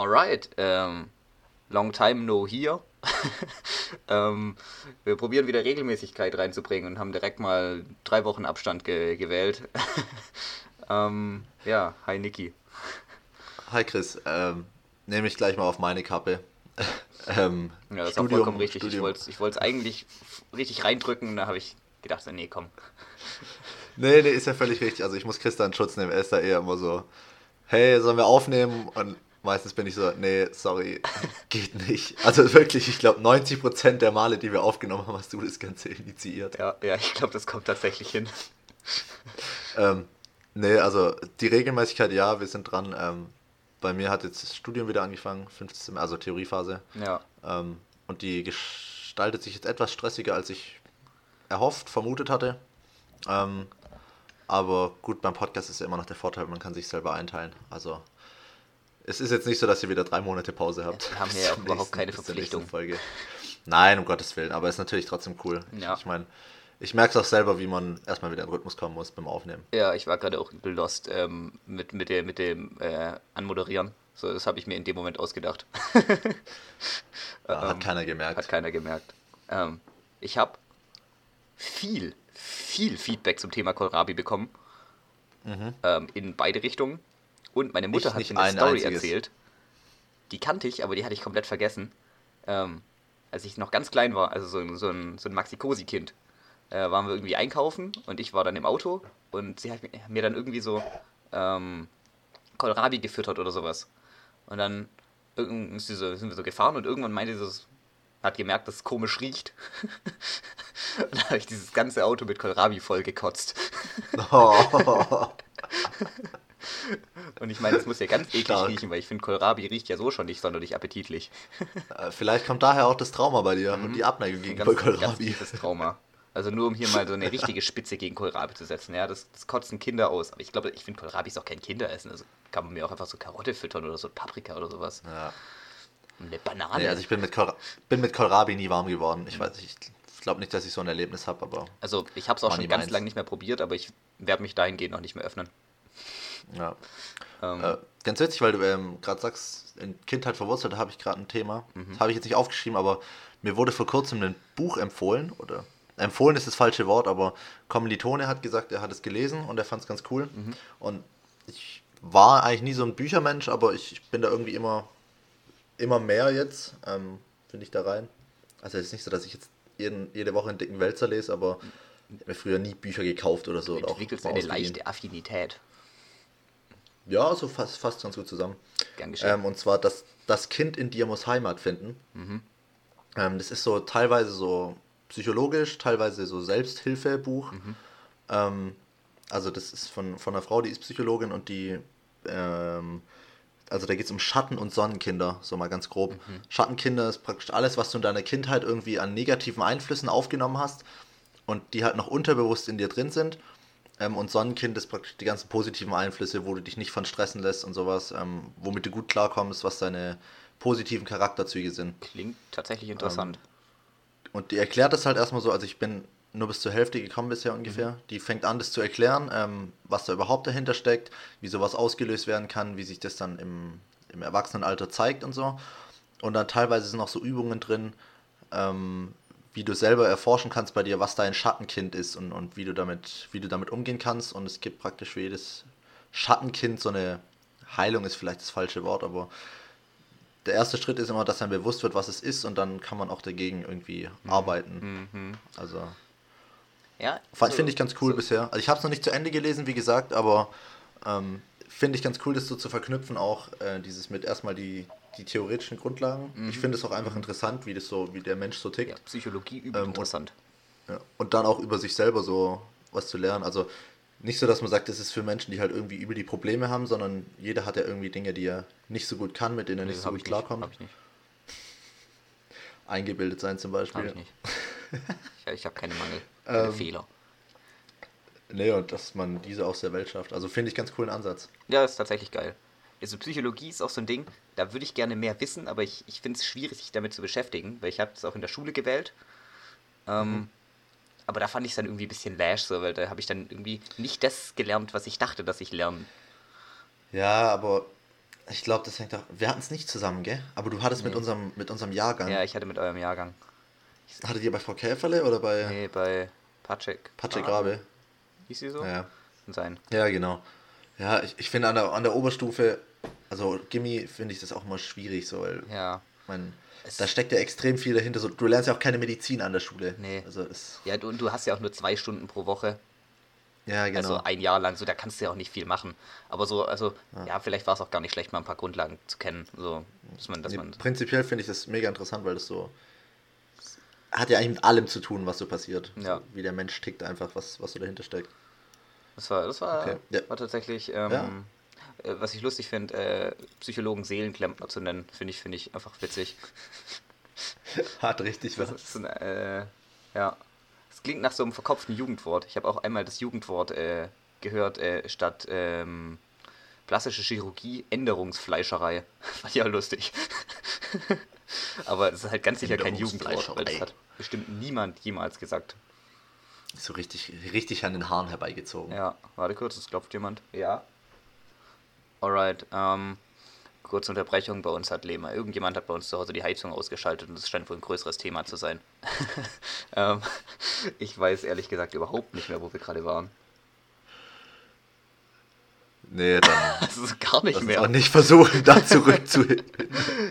Alright, ähm, long time no here. ähm, wir probieren wieder Regelmäßigkeit reinzubringen und haben direkt mal drei Wochen Abstand ge gewählt. ähm, ja, hi Niki. Hi Chris, ähm, nehme ich gleich mal auf meine Kappe. ähm, ja, das Studium, ist auch vollkommen richtig. Studium. Ich wollte es eigentlich richtig reindrücken, da habe ich gedacht, nee, komm. nee, nee, ist ja völlig richtig. Also ich muss Chris da in Schutz nehmen. Er ist da eher immer so, hey, sollen wir aufnehmen? Und meistens bin ich so, nee, sorry, geht nicht. Also wirklich, ich glaube 90% der Male, die wir aufgenommen haben, hast du das Ganze initiiert. Ja, ja ich glaube, das kommt tatsächlich hin. ähm, nee, also die Regelmäßigkeit, ja, wir sind dran. Ähm, bei mir hat jetzt das Studium wieder angefangen, fünftes also Theoriephase. Ja. Ähm, und die gestaltet sich jetzt etwas stressiger, als ich erhofft, vermutet hatte. Ähm, aber gut, beim Podcast ist ja immer noch der Vorteil, man kann sich selber einteilen. Also es ist jetzt nicht so, dass ihr wieder drei Monate Pause habt. Wir haben ja auch überhaupt keine Verpflichtung. Folge. Nein, um Gottes Willen, aber es ist natürlich trotzdem cool. Ja. Ich meine, ich merke es auch selber, wie man erstmal wieder in den Rhythmus kommen muss beim Aufnehmen. Ja, ich war gerade auch übel lost ähm, mit, mit, der, mit dem äh, Anmoderieren. So, das habe ich mir in dem Moment ausgedacht. ja, hat ähm, keiner gemerkt. Hat keiner gemerkt. Ähm, ich habe viel, viel Feedback zum Thema Kohlrabi bekommen. Mhm. Ähm, in beide Richtungen. Und meine Mutter ich hat mir eine Story einziges. erzählt. Die kannte ich, aber die hatte ich komplett vergessen. Ähm, als ich noch ganz klein war, also so, so ein, so ein Maxi-Cosi-Kind äh, waren wir irgendwie einkaufen und ich war dann im Auto und sie hat mir dann irgendwie so ähm, Kohlrabi gefüttert oder sowas. Und dann sind, so, sind wir so gefahren und irgendwann meinte sie, hat gemerkt, dass es komisch riecht. und dann habe ich dieses ganze Auto mit Kohlrabi voll gekotzt. Oh. Und ich meine, es muss ja ganz eklig Stark. riechen, weil ich finde, Kohlrabi riecht ja so schon nicht sonderlich appetitlich. Äh, vielleicht kommt daher auch das Trauma bei dir mhm. und die Abneigung gegenüber Kohlrabi. Das Trauma. Also nur um hier mal so eine richtige Spitze gegen Kohlrabi zu setzen. Ja, das, das kotzen Kinder aus. Aber ich glaube, ich finde Kohlrabi ist auch kein Kinderessen. Also kann man mir auch einfach so Karotte füttern oder so Paprika oder sowas. Ja. Eine Banane. Nee, also ich bin mit, Kohl, bin mit Kohlrabi nie warm geworden. Ich weiß, ich glaube nicht, dass ich so ein Erlebnis habe, aber. Also ich habe es auch schon ganz lange nicht mehr probiert, aber ich werde mich dahingehend noch nicht mehr öffnen. Ja. Ähm, äh, ganz witzig, weil du ähm, gerade sagst, in Kindheit verwurzelt, da habe ich gerade ein Thema. Mhm. Das habe ich jetzt nicht aufgeschrieben, aber mir wurde vor kurzem ein Buch empfohlen, oder empfohlen ist das falsche Wort, aber Kommilitone hat gesagt, er hat es gelesen und er fand es ganz cool. Mhm. Und ich war eigentlich nie so ein Büchermensch, aber ich bin da irgendwie immer, immer mehr jetzt, ähm, finde ich da rein. Also es ist nicht so, dass ich jetzt jeden, jede Woche einen dicken Wälzer lese, aber ich habe mir früher nie Bücher gekauft oder so. Du entwickelst eine leichte Affinität. Ja, so fast, fast ganz gut zusammen. Gern geschehen. Ähm, und zwar, das, das Kind in dir muss Heimat finden. Mhm. Ähm, das ist so teilweise so psychologisch, teilweise so Selbsthilfebuch. Mhm. Ähm, also das ist von, von einer Frau, die ist Psychologin und die, ähm, also da geht es um Schatten- und Sonnenkinder, so mal ganz grob. Mhm. Schattenkinder ist praktisch alles, was du in deiner Kindheit irgendwie an negativen Einflüssen aufgenommen hast und die halt noch unterbewusst in dir drin sind. Ähm, und Sonnenkind ist praktisch die ganzen positiven Einflüsse, wo du dich nicht von stressen lässt und sowas, ähm, womit du gut klarkommst, was deine positiven Charakterzüge sind. Klingt tatsächlich interessant. Ähm, und die erklärt das halt erstmal so, also ich bin nur bis zur Hälfte gekommen bisher ungefähr. Mhm. Die fängt an, das zu erklären, ähm, was da überhaupt dahinter steckt, wie sowas ausgelöst werden kann, wie sich das dann im, im Erwachsenenalter zeigt und so. Und dann teilweise sind noch so Übungen drin, ähm, wie du selber erforschen kannst bei dir, was dein Schattenkind ist und, und wie, du damit, wie du damit umgehen kannst. Und es gibt praktisch für jedes Schattenkind so eine Heilung, ist vielleicht das falsche Wort, aber der erste Schritt ist immer, dass einem bewusst wird, was es ist und dann kann man auch dagegen irgendwie mhm. arbeiten. Mhm. Also ja, so, finde ich ganz cool so. bisher. Also ich habe es noch nicht zu Ende gelesen, wie gesagt, aber ähm, finde ich ganz cool, das so zu verknüpfen, auch äh, dieses mit erstmal die, die theoretischen Grundlagen. Mhm. Ich finde es auch einfach interessant, wie das so, wie der Mensch so tickt. Ja, Psychologie übel ähm, interessant. Und, ja, und dann auch über sich selber so was zu lernen. Also nicht so, dass man sagt, das ist für Menschen, die halt irgendwie über die Probleme haben, sondern jeder hat ja irgendwie Dinge, die er nicht so gut kann, mit denen er nee, nicht so gut klarkommt. Hab ich nicht. Eingebildet sein zum Beispiel. Hab ich nicht. ich, ich habe keine Mangel, keine ähm, Fehler. Nee, und dass man diese aus der Welt schafft. Also finde ich ganz coolen Ansatz. Ja, ist tatsächlich geil. Also Psychologie ist auch so ein Ding, da würde ich gerne mehr wissen, aber ich, ich finde es schwierig, sich damit zu beschäftigen, weil ich habe es auch in der Schule gewählt. Ähm, mhm. Aber da fand ich es dann irgendwie ein bisschen lash, so, weil da habe ich dann irgendwie nicht das gelernt, was ich dachte, dass ich lerne. Ja, aber Ich glaube, das hängt auch. Wir hatten es nicht zusammen, gell? Aber du hattest nee. mit, unserem, mit unserem Jahrgang. Ja, ich hatte mit eurem Jahrgang. Hattet ihr bei Frau Käferle oder bei. Nee, bei Patrick. Patrick Grabe. Hieß sie so? Ja. Sein. Ja, genau. Ja, ich, ich finde an der, an der Oberstufe, also Gimmi finde ich das auch immer schwierig, so, weil. Ja. Mein, da steckt ja extrem viel dahinter. So, du lernst ja auch keine Medizin an der Schule. Nee. Also es ja, du, du hast ja auch nur zwei Stunden pro Woche. Ja, genau. Also ein Jahr lang, so da kannst du ja auch nicht viel machen. Aber so, also, ja, ja vielleicht war es auch gar nicht schlecht, mal ein paar Grundlagen zu kennen. So, dass man, dass nee, man prinzipiell finde ich das mega interessant, weil das so hat ja eigentlich mit allem zu tun, was so passiert. Ja. So, wie der Mensch tickt, einfach, was, was so dahinter steckt. Das war, das war, okay. war tatsächlich, ähm, ja. Äh, was ich lustig finde, äh, Psychologen Seelenklempner zu nennen, finde ich, finde ich einfach witzig. Hat richtig was. Das ist ein, äh, ja. Es klingt nach so einem verkopften Jugendwort. Ich habe auch einmal das Jugendwort äh, gehört, äh, statt ähm, plastische Chirurgie, Änderungsfleischerei. Ich auch lustig. Aber es ist halt ganz sicher kein Jugendwort, weil das hat bestimmt niemand jemals gesagt. So richtig, richtig an den Haaren herbeigezogen. Ja, warte kurz, es klopft jemand. Ja. Alright, ähm, kurze Unterbrechung. Bei uns hat Lehmer, irgendjemand hat bei uns zu Hause die Heizung ausgeschaltet und das scheint wohl ein größeres Thema zu sein. ähm, ich weiß ehrlich gesagt überhaupt nicht mehr, wo wir gerade waren. Nee, dann. Also gar nicht mehr. Auch nicht versuchen, da zurück zu.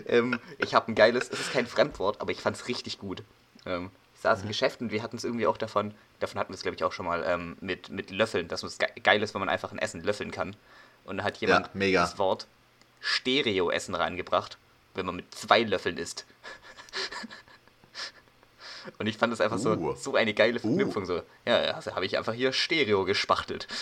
ähm, ich habe ein geiles, es ist kein Fremdwort, aber ich fand es richtig gut. Ähm, ich saß mhm. im Geschäft und wir hatten es irgendwie auch davon, davon hatten wir es glaube ich auch schon mal, ähm, mit, mit Löffeln, dass es geil ist, wenn man einfach ein Essen löffeln kann. Und da hat jemand ja, das Wort Stereo-Essen reingebracht, wenn man mit zwei Löffeln isst. Und ich fand das einfach uh. so, so eine geile. Verknüpfung. Uh. So, ja, also habe ich einfach hier Stereo gespachtelt.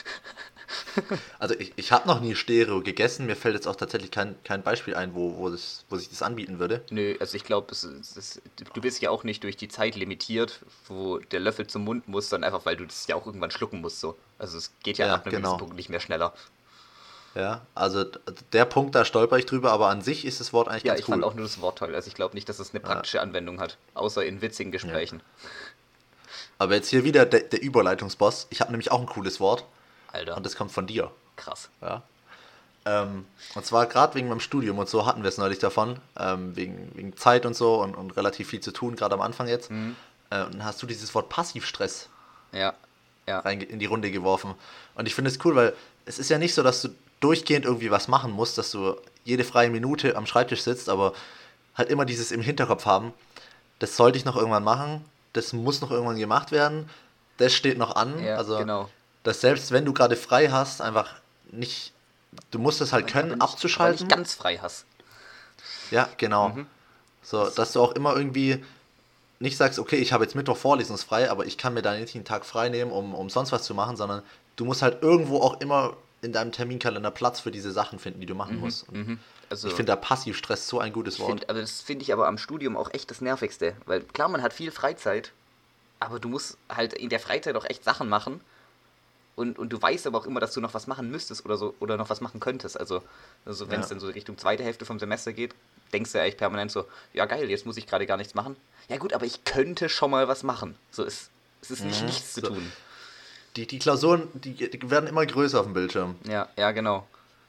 Also ich, ich habe noch nie Stereo gegessen. Mir fällt jetzt auch tatsächlich kein, kein Beispiel ein, wo, wo, das, wo sich das anbieten würde. Nö, also ich glaube, du bist ja auch nicht durch die Zeit limitiert, wo der Löffel zum Mund muss, sondern einfach, weil du das ja auch irgendwann schlucken musst. So. Also es geht ja, ja ab einem genau. Punkt nicht mehr schneller. Ja, also der Punkt, da stolper ich drüber, aber an sich ist das Wort eigentlich ja, ganz cool. Ja, ich fand auch nur das Wort toll. Also ich glaube nicht, dass es eine praktische ja. Anwendung hat, außer in witzigen Gesprächen. Ja. Aber jetzt hier wieder der, der Überleitungsboss. Ich habe nämlich auch ein cooles Wort. Alter. Und das kommt von dir. Krass. Ja. Ähm, und zwar gerade wegen meinem Studium und so hatten wir es neulich davon, ähm, wegen, wegen Zeit und so und, und relativ viel zu tun, gerade am Anfang jetzt. Mhm. Äh, und dann hast du dieses Wort Passivstress ja. Ja. Rein in die Runde geworfen. Und ich finde es cool, weil es ist ja nicht so, dass du durchgehend irgendwie was machen musst, dass du jede freie Minute am Schreibtisch sitzt, aber halt immer dieses im Hinterkopf haben, das sollte ich noch irgendwann machen, das muss noch irgendwann gemacht werden, das steht noch an. Ja, also genau dass selbst wenn du gerade frei hast, einfach nicht, du musst es halt können, nicht, abzuschalten. nicht ganz frei hast. Ja, genau. Mhm. So, dass du auch immer irgendwie nicht sagst, okay, ich habe jetzt Mittwoch vorlesungsfrei, aber ich kann mir da nicht einen Tag frei nehmen, um, um sonst was zu machen, sondern du musst halt irgendwo auch immer in deinem Terminkalender Platz für diese Sachen finden, die du machen mhm, musst. Mhm. Also ich finde da Passivstress so ein gutes Wort. Find, also das finde ich aber am Studium auch echt das Nervigste, weil klar, man hat viel Freizeit, aber du musst halt in der Freizeit auch echt Sachen machen, und, und du weißt aber auch immer, dass du noch was machen müsstest oder so oder noch was machen könntest. Also, also wenn es ja. dann so Richtung zweite Hälfte vom Semester geht, denkst du ja echt permanent so, ja geil, jetzt muss ich gerade gar nichts machen. Ja gut, aber ich könnte schon mal was machen. So ist es ist nicht mhm. nichts zu tun. Die, die Klausuren, die, die werden immer größer auf dem Bildschirm. Ja, ja, genau.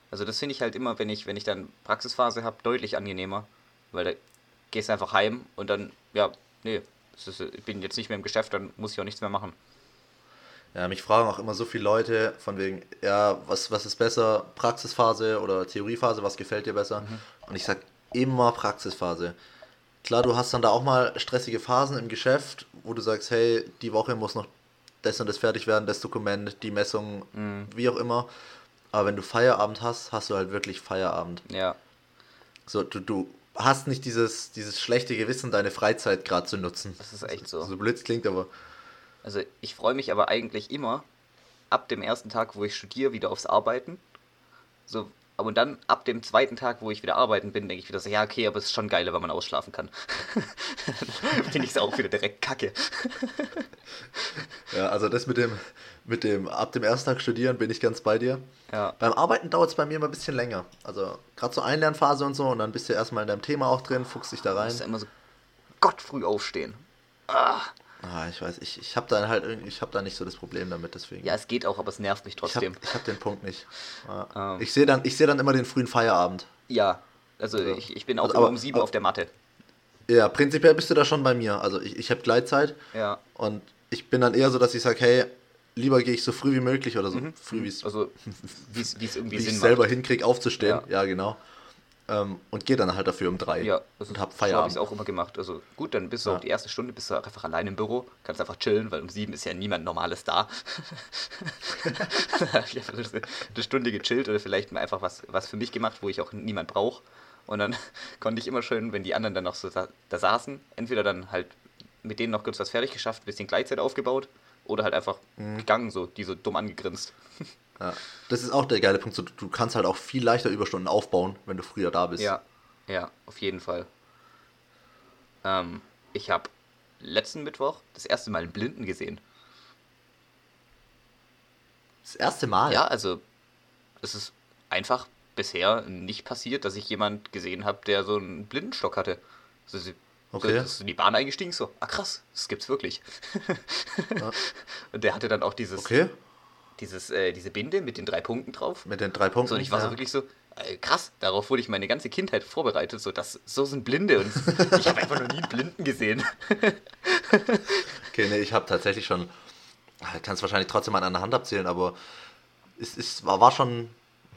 Also das finde ich halt immer, wenn ich, wenn ich dann Praxisphase habe, deutlich angenehmer. Weil da gehst du einfach heim und dann, ja, nee, ist, ich bin jetzt nicht mehr im Geschäft, dann muss ich auch nichts mehr machen. Ja, mich fragen auch immer so viele Leute von wegen, ja, was, was ist besser, Praxisphase oder Theoriephase, was gefällt dir besser? Mhm. Und ich sage immer Praxisphase. Klar, du hast dann da auch mal stressige Phasen im Geschäft, wo du sagst, hey, die Woche muss noch das und das fertig werden, das Dokument, die Messung, mhm. wie auch immer. Aber wenn du Feierabend hast, hast du halt wirklich Feierabend. Ja. So, du, du hast nicht dieses, dieses schlechte Gewissen, deine Freizeit gerade zu nutzen. Das ist echt so. So blöd klingt, aber also ich freue mich aber eigentlich immer ab dem ersten Tag, wo ich studiere, wieder aufs Arbeiten. So, aber dann ab dem zweiten Tag, wo ich wieder arbeiten bin, denke ich wieder so, ja, okay, aber es ist schon geiler, wenn man ausschlafen kann. Finde ich es auch wieder direkt kacke. ja, also das mit dem, mit dem ab dem ersten Tag studieren bin ich ganz bei dir. Ja. Beim Arbeiten dauert es bei mir immer ein bisschen länger. Also gerade so Einlernphase und so und dann bist du erstmal in deinem Thema auch drin, fuchst dich da rein. Du musst ja immer so Gott früh aufstehen. Ah. Ah, ich weiß, ich, ich habe da halt irgendwie, ich habe da nicht so das Problem damit, deswegen. Ja, es geht auch, aber es nervt mich trotzdem. Ich habe hab den Punkt nicht. Ja. Ähm. Ich sehe dann, seh dann immer den frühen Feierabend. Ja, also, also ich, ich bin auch also, aber, um sieben aber, auf der Matte. Ja, prinzipiell bist du da schon bei mir. Also ich, ich habe Gleitzeit. Ja. Und ich bin dann eher so, dass ich sage, hey, lieber gehe ich so früh wie möglich oder so mhm. früh wie es also wie es irgendwie wie ich selber hinkriege aufzustehen. Ja, ja genau. Ähm, und gehe dann halt dafür um drei. Ja, also und hab Feierabend. So habe ich es auch immer gemacht. Also gut, dann bist du ja. auch die erste Stunde bist du einfach allein im Büro, kannst einfach chillen, weil um sieben ist ja niemand Normales da. ich habe eine Stunde gechillt oder vielleicht mal einfach was, was für mich gemacht, wo ich auch niemand brauche. Und dann konnte ich immer schön, wenn die anderen dann noch so da, da saßen, entweder dann halt mit denen noch kurz was fertig geschafft, ein bisschen Gleitzeit aufgebaut oder halt einfach mhm. gegangen, so, die so dumm angegrinst. Ja. Das ist auch der geile Punkt. Du kannst halt auch viel leichter Überstunden aufbauen, wenn du früher da bist. Ja, ja, auf jeden Fall. Ähm, ich habe letzten Mittwoch das erste Mal einen Blinden gesehen. Das erste Mal? Ja, also es ist einfach bisher nicht passiert, dass ich jemand gesehen habe, der so einen Blindenstock hatte. Also sie, okay. so, ist in die Bahn eingestiegen, so, ah krass, das gibt's wirklich. Ja. Und der hatte dann auch dieses, okay dieses, äh, diese Binde mit den drei Punkten drauf. Mit den drei Punkten. So, und ich war ja. so wirklich so, äh, krass, darauf wurde ich meine ganze Kindheit vorbereitet, so, das, so sind Blinde und ich habe einfach noch nie einen Blinden gesehen. okay, nee, ich habe tatsächlich schon, kann es wahrscheinlich trotzdem an einer Hand abzählen, aber es, es war, war schon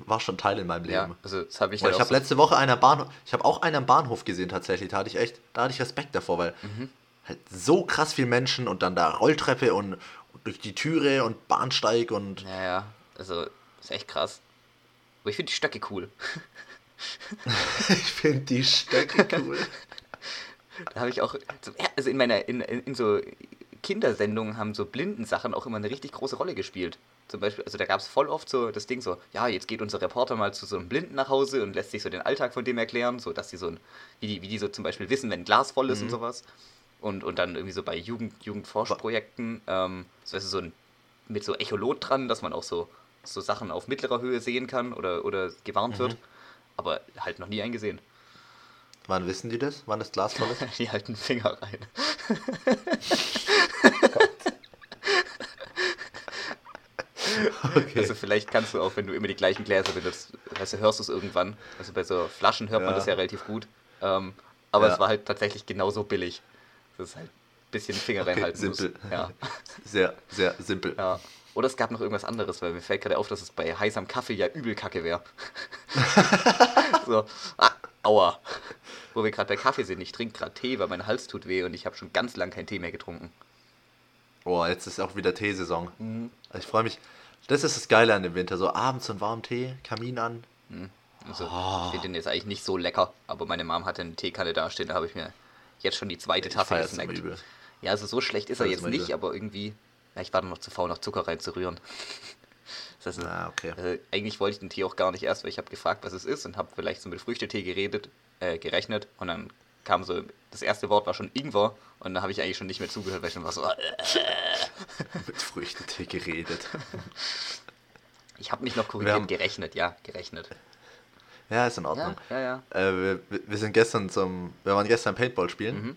war schon Teil in meinem Leben. Ja, also das habe ich. Halt ich habe so letzte Woche einen Bahnhof, ich habe auch einen am Bahnhof gesehen tatsächlich. Da hatte ich echt, da hatte ich Respekt davor, weil mhm. halt so krass viele Menschen und dann da Rolltreppe und, durch die Türe und Bahnsteig und. Ja, ja. Also, ist echt krass. Aber ich finde die Stöcke cool. ich finde die Stöcke cool. da habe ich auch. Also in meiner. In, in so Kindersendungen haben so Blindensachen auch immer eine richtig große Rolle gespielt. Zum Beispiel, also da gab es voll oft so das Ding so, ja, jetzt geht unser Reporter mal zu so einem Blinden nach Hause und lässt sich so den Alltag von dem erklären, so dass sie so ein, wie die, wie die so zum Beispiel wissen, wenn ein Glas voll ist mhm. und sowas und, und dann irgendwie so bei Jugend, Jugendforschprojekten, ähm, so, weißt du, so ein, mit so Echolot dran, dass man auch so, so Sachen auf mittlerer Höhe sehen kann oder, oder gewarnt mhm. wird. Aber halt noch nie eingesehen. Wann wissen die das? Wann das Glas voll ist? die halten Finger rein. okay. Also vielleicht kannst du auch, wenn du immer die gleichen Gläser benutzt, du, hörst du es irgendwann. Also bei so Flaschen hört ja. man das ja relativ gut. Ähm, aber ja. es war halt tatsächlich genauso billig. Das ist halt ein bisschen Finger okay, reinhalten simpel. muss. Ja. Sehr, sehr simpel. Ja. Oder es gab noch irgendwas anderes, weil mir fällt gerade auf, dass es bei heißem Kaffee ja übel kacke wäre. so, ah, aua. Wo wir gerade bei Kaffee sind, ich trinke gerade Tee, weil mein Hals tut weh und ich habe schon ganz lange keinen Tee mehr getrunken. Boah, jetzt ist auch wieder Teesaison. Mhm. Also ich freue mich. Das ist das Geile an dem Winter. So abends einen warmen Tee, Kamin an. Mhm. Also, oh. ich finde den jetzt eigentlich nicht so lecker, aber meine Mom hatte eine Teekanne dastehen, da habe ich mir jetzt schon die zweite Tasse gesnackt. Ja, also so schlecht ist er jetzt nicht, übel. aber irgendwie, ja, ich war dann noch zu faul, noch Zucker reinzurühren. Das heißt, ah, okay. äh, eigentlich wollte ich den Tee auch gar nicht erst, weil ich habe gefragt, was es ist und habe vielleicht so mit Früchtetee geredet, äh, gerechnet und dann kam so, das erste Wort war schon Ingwer und da habe ich eigentlich schon nicht mehr zugehört, weil ich schon war so... Äh, mit Früchtetee geredet. Ich habe mich noch korrigiert, gerechnet, ja, gerechnet. Ja, ist in Ordnung. Ja, ja, ja. Äh, wir, wir sind gestern zum, wir waren gestern Paintball spielen. Mhm.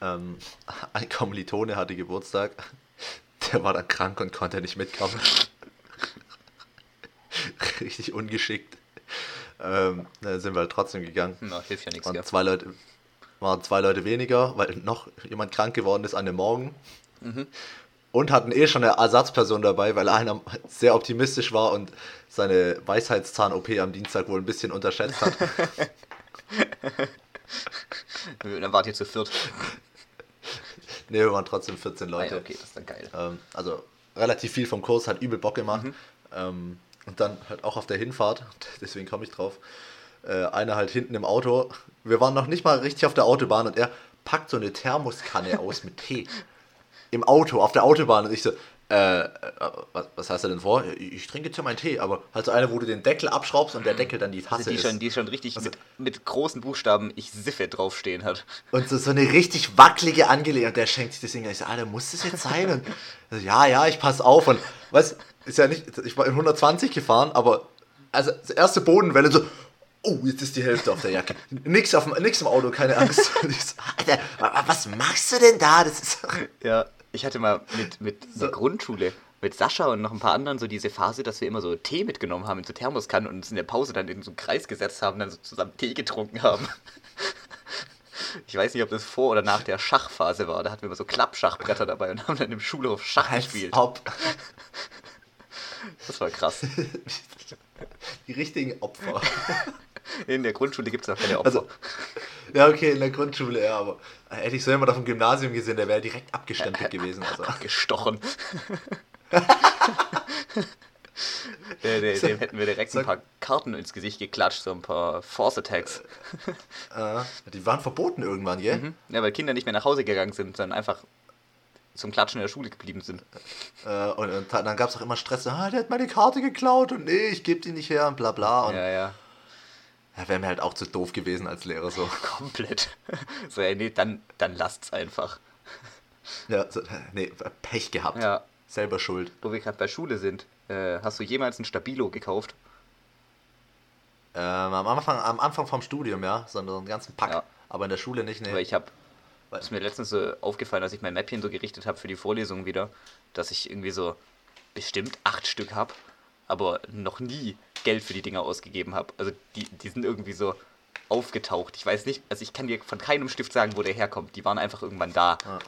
Ähm, ein Kommilitone hatte Geburtstag. Der war dann krank und konnte nicht mitkommen. Richtig ungeschickt. Ähm, da sind wir halt trotzdem gegangen. Na, hilft ja nichts. Und zwei Leute, waren zwei Leute weniger, weil noch jemand krank geworden ist an dem Morgen. Mhm und hatten eh schon eine Ersatzperson dabei, weil einer sehr optimistisch war und seine Weisheitszahn-OP am Dienstag wohl ein bisschen unterschätzt hat. dann wart ihr zu viert. Ne, wir waren trotzdem 14 Leute. Ah, okay, das ist dann geil. Ähm, also relativ viel vom Kurs, hat übel Bock gemacht. Mhm. Ähm, und dann halt auch auf der Hinfahrt, deswegen komme ich drauf, äh, einer halt hinten im Auto. Wir waren noch nicht mal richtig auf der Autobahn und er packt so eine Thermoskanne aus mit Tee im Auto, auf der Autobahn. Und ich so, äh, äh, was, was hast du denn vor? Ich trinke jetzt ja meinen Tee, aber halt so eine, wo du den Deckel abschraubst und der Deckel dann die Tasse also die ist. Schon, die schon richtig also, mit, mit, großen Buchstaben ich siffe draufstehen hat. Und so, so eine richtig wackelige Angelegenheit. Und der schenkt sich das Ding. Ich so, Alter, muss das jetzt sein? Und so, ja, ja, ich pass auf. Und was, ist ja nicht, ich war in 120 gefahren, aber also die erste Bodenwelle so, oh, jetzt ist die Hälfte auf der Jacke. nix, auf, nix im Auto, keine Angst. so, Alter, was machst du denn da? Das ist ja, ich hatte mal mit, mit so. der Grundschule mit Sascha und noch ein paar anderen so diese Phase, dass wir immer so Tee mitgenommen haben in so Thermoskannen und uns in der Pause dann in so einen Kreis gesetzt haben, dann so zusammen Tee getrunken haben. Ich weiß nicht, ob das vor oder nach der Schachphase war. Da hatten wir immer so Klappschachbretter dabei und haben dann im Schulhof Schach Als gespielt. Ob. Das war krass. Die richtigen Opfer. In der Grundschule gibt es noch keine Opfer. Also, ja, okay, in der Grundschule, ja, aber hätte ich so jemand auf dem Gymnasium gesehen, der wäre direkt abgestempelt gewesen. Also. Abgestochen. Der, der, dem hätten wir direkt ein paar Karten ins Gesicht geklatscht, so ein paar Force Attacks. Äh, die waren verboten irgendwann, gell? Mhm. Ja, weil Kinder nicht mehr nach Hause gegangen sind, sondern einfach zum Klatschen in der Schule geblieben sind. Äh, und, und, dann gab es auch immer Stress, ah, der hat meine Karte geklaut und nee, ich gebe die nicht her und bla bla. Und ja, ja. Ja, wäre mir halt auch zu doof gewesen als Lehrer so. Komplett. So, ey, nee, dann, dann lasst's einfach. Ja, so, nee, Pech gehabt. Ja. Selber schuld. Wo wir gerade bei Schule sind, äh, hast du jemals ein Stabilo gekauft? Ähm, am, Anfang, am Anfang vom Studium, ja, sondern einen ganzen Pack. Ja. Aber in der Schule nicht, ne. Aber ich habe, ist mir letztens so aufgefallen, als ich mein Mäppchen so gerichtet habe für die Vorlesung wieder, dass ich irgendwie so bestimmt acht Stück habe, aber noch nie Geld für die Dinger ausgegeben habe. Also die, die sind irgendwie so aufgetaucht. Ich weiß nicht, also ich kann dir von keinem Stift sagen, wo der herkommt. Die waren einfach irgendwann da. Ja.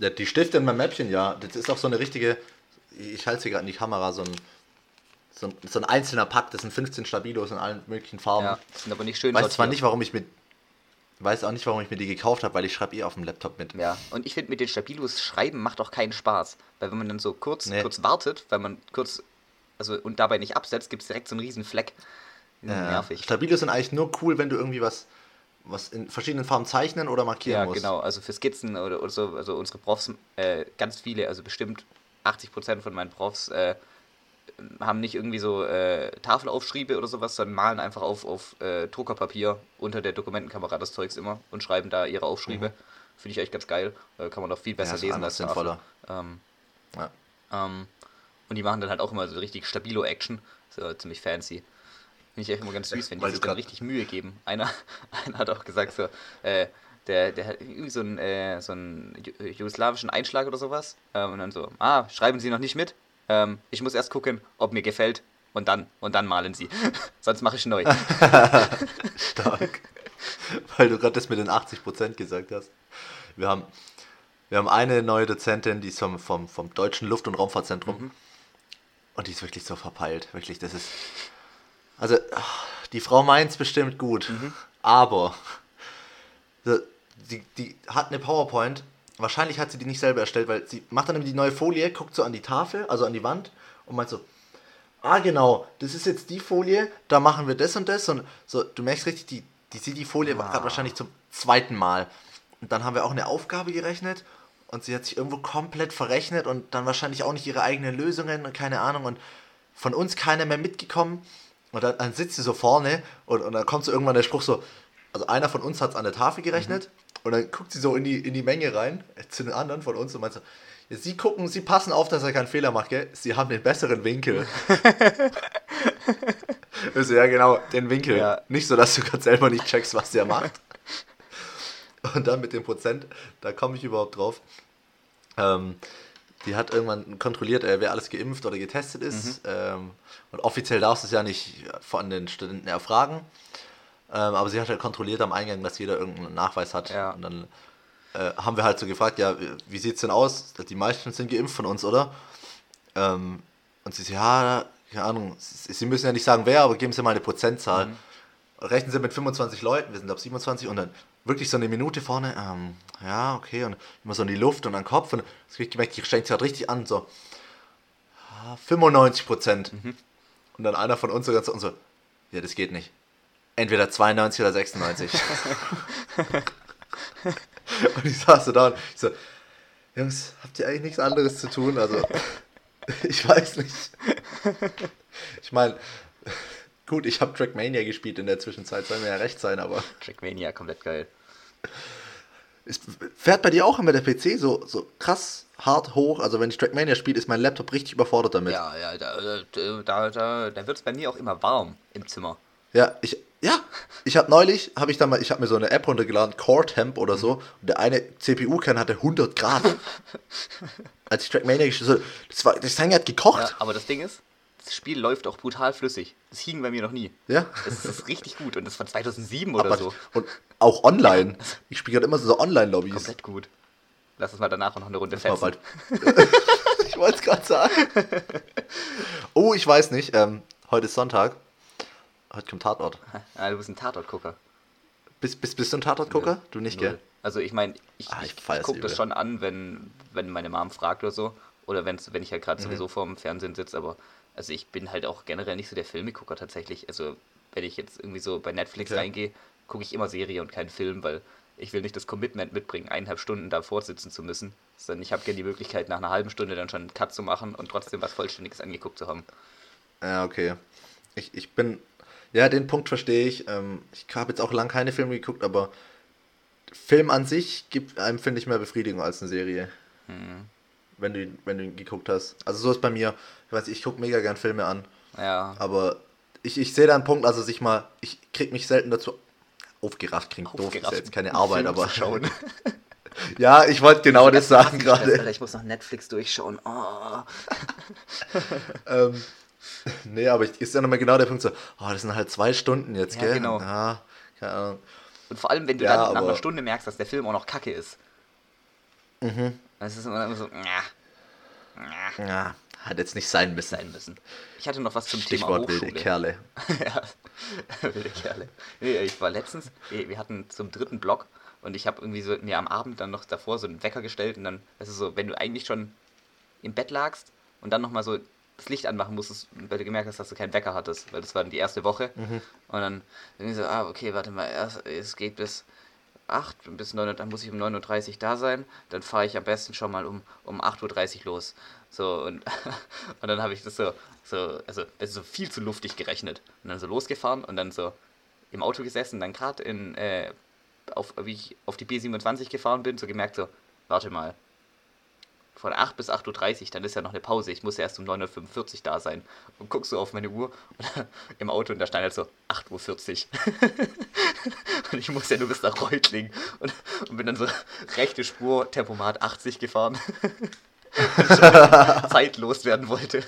Ja, die Stifte in meinem Mäppchen, ja. Das ist auch so eine richtige, ich halte sie gerade in die Kamera, so ein, so ein, so ein einzelner Pack, das sind 15 Stabilos in allen möglichen Farben. Ja, sind aber nicht schön Weiß zwar nicht, warum ich mit weiß auch nicht, warum ich mir die gekauft habe, weil ich schreibe eh auf dem Laptop mit. Ja, und ich finde mit den Stabilos schreiben macht auch keinen Spaß, weil wenn man dann so kurz nee. kurz wartet, weil man kurz also und dabei nicht absetzt, gibt es direkt so einen riesen Fleck. Ja, nervig. Stabilos sind eigentlich nur cool, wenn du irgendwie was was in verschiedenen Farben zeichnen oder markieren ja, musst. Ja, genau, also für Skizzen oder, oder so, also unsere Profs, äh, ganz viele, also bestimmt 80% von meinen Profs äh, haben nicht irgendwie so äh, Tafelaufschriebe oder sowas, sondern malen einfach auf, auf äh, Druckerpapier unter der Dokumentenkamera das Zeugs immer und schreiben da ihre Aufschriebe. Mhm. Finde ich echt ganz geil. Äh, kann man doch viel besser ja, lesen als sinnvoller. Ähm, ja. ähm, und die machen dann halt auch immer so richtig stabilo Action. So ziemlich fancy. Finde ich echt immer ganz süß, wenn die sich dann richtig Mühe geben. Einer, einer hat auch gesagt so, äh, der, der hat irgendwie so einen, äh, so einen jugoslawischen Einschlag oder sowas. Ähm, und dann so, ah, schreiben Sie noch nicht mit? Ähm, ich muss erst gucken, ob mir gefällt und dann, und dann malen Sie. Sonst mache ich neu. Stark. Weil du gerade das mit den 80% gesagt hast. Wir haben, wir haben eine neue Dozentin, die ist vom, vom, vom Deutschen Luft- und Raumfahrtzentrum. Mhm. Und die ist wirklich so verpeilt. Wirklich, das ist also, die Frau meint es bestimmt gut, mhm. aber die, die hat eine PowerPoint. Wahrscheinlich hat sie die nicht selber erstellt, weil sie macht dann die neue Folie, guckt so an die Tafel, also an die Wand und meint so, ah genau, das ist jetzt die Folie, da machen wir das und das und so, du merkst richtig, die, die sieht die Folie ah. gerade wahrscheinlich zum zweiten Mal. Und dann haben wir auch eine Aufgabe gerechnet und sie hat sich irgendwo komplett verrechnet und dann wahrscheinlich auch nicht ihre eigenen Lösungen und keine Ahnung und von uns keiner mehr mitgekommen. Und dann, dann sitzt sie so vorne und, und dann kommt so irgendwann der Spruch so, also einer von uns hat es an der Tafel gerechnet mhm. und dann guckt sie so in die, in die Menge rein, äh, zu den anderen von uns und meint so, sie gucken, sie passen auf, dass er keinen Fehler macht, gell? Sie haben den besseren Winkel. also, ja, genau, den Winkel. Ja. Nicht so, dass du gerade selber nicht checkst, was der macht. Und dann mit dem Prozent, da komme ich überhaupt drauf. Ähm, die hat irgendwann kontrolliert, äh, wer alles geimpft oder getestet ist. Mhm. Ähm, und offiziell darfst du es ja nicht von den Studenten erfragen. Ähm, aber sie hat halt kontrolliert am Eingang, dass jeder irgendeinen Nachweis hat. Ja. Und dann äh, haben wir halt so gefragt, ja, wie sieht es denn aus? Die meisten sind geimpft von uns, oder? Ähm, und sie sagt, ja, keine Ahnung, sie müssen ja nicht sagen, wer, aber geben Sie mal eine Prozentzahl. Mhm. Rechnen Sie mit 25 Leuten, wir sind auf 27 und dann wirklich so eine Minute vorne, ähm, ja, okay, und immer so in die Luft und an den Kopf und das habe ich gemerkt, die strengt sich halt richtig an, so 95 Prozent. Mhm. Und dann einer von uns so ganz so, ja, das geht nicht. Entweder 92 oder 96. und ich saß so da und ich so, Jungs, habt ihr eigentlich nichts anderes zu tun? Also, ich weiß nicht. Ich meine, gut, ich habe Trackmania gespielt in der Zwischenzeit, soll mir ja recht sein, aber. Trackmania, komplett geil. Es fährt bei dir auch immer der PC so, so krass hart hoch. Also wenn ich Trackmania spiele, ist mein Laptop richtig überfordert damit. Ja, ja, da, da, da, da wird es bei mir auch immer warm im Zimmer. Ja, ich, ja, ich habe neulich, habe ich dann mal, ich habe mir so eine App runtergeladen, Core Temp oder so, und der eine CPU-Kern hatte 100 Grad. Als ich Trackmania so, das war, das Ding hat gekocht. Ja, aber das Ding ist, das Spiel läuft auch brutal flüssig. Das hing bei mir noch nie. Ja. Das ist richtig gut und das von 2007 oder aber, so. Und auch online. Ich spiele gerade immer so Online-Lobbys. Komplett gut. Lass uns mal danach noch eine Runde fetzen. Bald. ich wollte es gerade sagen. Oh, ich weiß nicht. Ähm, heute ist Sonntag. Heute kommt Tatort. Ah, du bist ein Tatortgucker. Bist, bist, bist du ein Tatortgucker? Du nicht, gell? Also ich meine, ich, ah, ich, ich gucke das schon an, wenn, wenn meine Mom fragt oder so. Oder wenn's, wenn ich halt gerade mhm. sowieso vorm Fernsehen sitze, aber also ich bin halt auch generell nicht so der Filmegucker tatsächlich. Also wenn ich jetzt irgendwie so bei Netflix okay. reingehe, gucke ich immer Serie und keinen Film, weil ich will nicht das Commitment mitbringen, eineinhalb Stunden da vorsitzen zu müssen, sondern ich habe gerne die Möglichkeit, nach einer halben Stunde dann schon einen Cut zu machen und trotzdem was Vollständiges angeguckt zu haben. Ja, okay. Ich, ich bin, ja, den Punkt verstehe ich. Ähm, ich habe jetzt auch lange keine Filme geguckt, aber Film an sich gibt einem, finde ich, mehr Befriedigung als eine Serie. Mhm. Wenn du, wenn du ihn geguckt hast. Also so ist bei mir. Ich weiß, ich gucke mega gern Filme an. Ja. Aber ich, ich sehe da einen Punkt, also sich mal, ich krieg mich selten dazu aufgerafft, klingt aufgerafft. doof, ist ja jetzt keine Arbeit, aber. Schauen. ja, ich wollte genau das sagen gerade. Ich muss noch Netflix durchschauen. Oh. ähm, nee, aber ich, ist ja nochmal genau der Punkt so, oh, das sind halt zwei Stunden jetzt, ja, gell? Genau. Ja, keine Ahnung. Und vor allem, wenn du ja, dann nach einer Stunde merkst, dass der Film auch noch kacke ist. Mhm. Das ist immer so, ja. Ja, hat jetzt nicht sein müssen. Sein müssen. Ich hatte noch was zum Stichwort Thema Hochschule. wilde Kerle. ja, wilde Kerle. Nee, ich war letztens, wir hatten zum dritten Block und ich habe irgendwie so mir am Abend dann noch davor so einen Wecker gestellt und dann, das ist so, wenn du eigentlich schon im Bett lagst und dann nochmal so das Licht anmachen musstest, weil du gemerkt hast, dass du keinen Wecker hattest, weil das war dann die erste Woche. Mhm. Und dann, dann so, ah, okay, warte mal, es geht bis 8, bis 9 dann muss ich um 9.30 Uhr da sein, dann fahre ich am besten schon mal um, um 8.30 Uhr los. So, und, und dann habe ich das so, so, also das ist so viel zu luftig gerechnet. Und dann so losgefahren und dann so im Auto gesessen, dann gerade in, äh, auf, wie ich auf die B27 gefahren bin, so gemerkt, so, warte mal, von 8 bis 8.30 Uhr, dann ist ja noch eine Pause. Ich muss ja erst um 9.45 Uhr da sein. Und guckst so auf meine Uhr im Auto und da stand halt so 8.40 Uhr. und ich muss ja nur bis nach Reutlingen. Und, und bin dann so rechte Spur, Tempomat 80 gefahren. zeitlos werden wollte.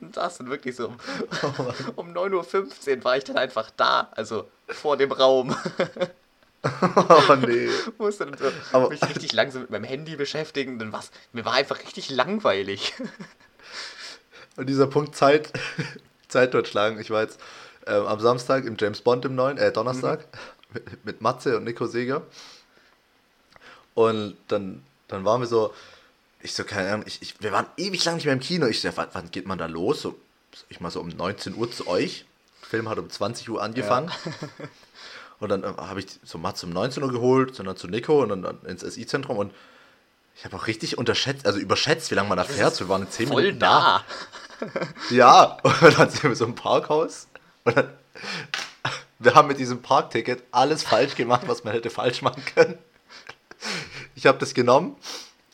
Und das dann wirklich so um, um 9.15 Uhr war ich dann einfach da, also vor dem Raum. oh nee. Musste dann so Aber mich richtig langsam mit meinem Handy beschäftigen. Dann was, mir war einfach richtig langweilig. Und dieser Punkt Zeit, Zeit totschlagen. Ich war jetzt ähm, am Samstag im James Bond im neuen, äh, Donnerstag, mhm. mit, mit Matze und Nico Seger. Und dann, dann waren wir so, ich so, keine Ahnung, ich, ich, wir waren ewig lang nicht mehr im Kino. Ich so, wann, wann geht man da los? So, ich mal so um 19 Uhr zu euch. Der Film hat um 20 Uhr angefangen. Ja. Und dann äh, habe ich so Matze um 19 Uhr geholt, sondern zu Nico und dann, ins SI-Zentrum und ich habe auch richtig unterschätzt, also überschätzt, wie lange man da fährt. Wir waren in 10 voll Minuten da. Ja, und dann sind wir so im Parkhaus und dann, wir haben mit diesem Parkticket alles falsch gemacht, was man hätte falsch machen können. Ich habe das genommen,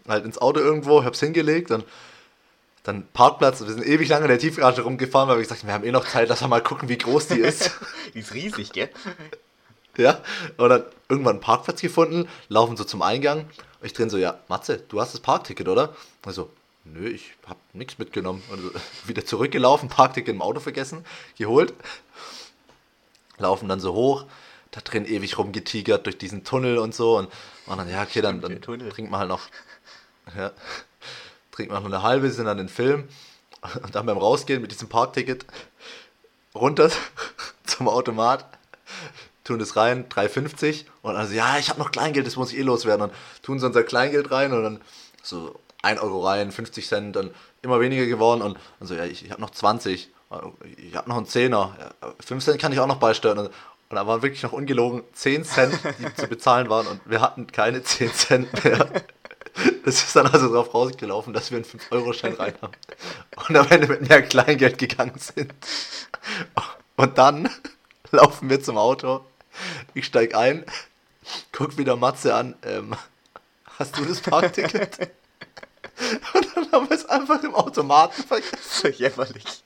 halt ins Auto irgendwo, habe es hingelegt, dann dann Parkplatz, wir sind ewig lange in der Tiefgarage rumgefahren, weil wir gesagt haben, wir haben eh noch Zeit, lass mal gucken, wie groß die ist. die ist riesig, gell? Ja, und dann irgendwann einen Parkplatz gefunden, laufen so zum Eingang. Und ich drin so, ja, Matze, du hast das Parkticket, oder? Also, nö, ich hab nichts mitgenommen. Und also, wieder zurückgelaufen, Parkticket im Auto vergessen, geholt. Laufen dann so hoch, da drin ewig rumgetigert durch diesen Tunnel und so. Und, und dann, ja, okay, dann, dann trinkt man halt noch, ja, trinkt man noch eine halbe, sind dann den Film. Und dann beim Rausgehen mit diesem Parkticket runter zum Automat tun das rein, 3,50 und also, ja, ich habe noch Kleingeld, das muss ich eh loswerden. Und tun sie unser Kleingeld rein und dann so 1 Euro rein, 50 Cent, dann immer weniger geworden und, und so, ja, ich, ich habe noch 20, ich habe noch einen Zehner, ja, 5 Cent kann ich auch noch beisteuern. Und, und da waren wirklich noch ungelogen 10 Cent, die zu bezahlen waren und wir hatten keine 10 Cent mehr. Das ist dann also darauf rausgelaufen, dass wir einen 5-Euro-Schein rein haben und am Ende mit mehr Kleingeld gegangen sind. Und dann laufen wir zum Auto ich steig ein, guck wieder Matze an. Ähm, hast du das Parkticket? Und dann haben wir es einfach im Automaten vergessen. So jämmerlich.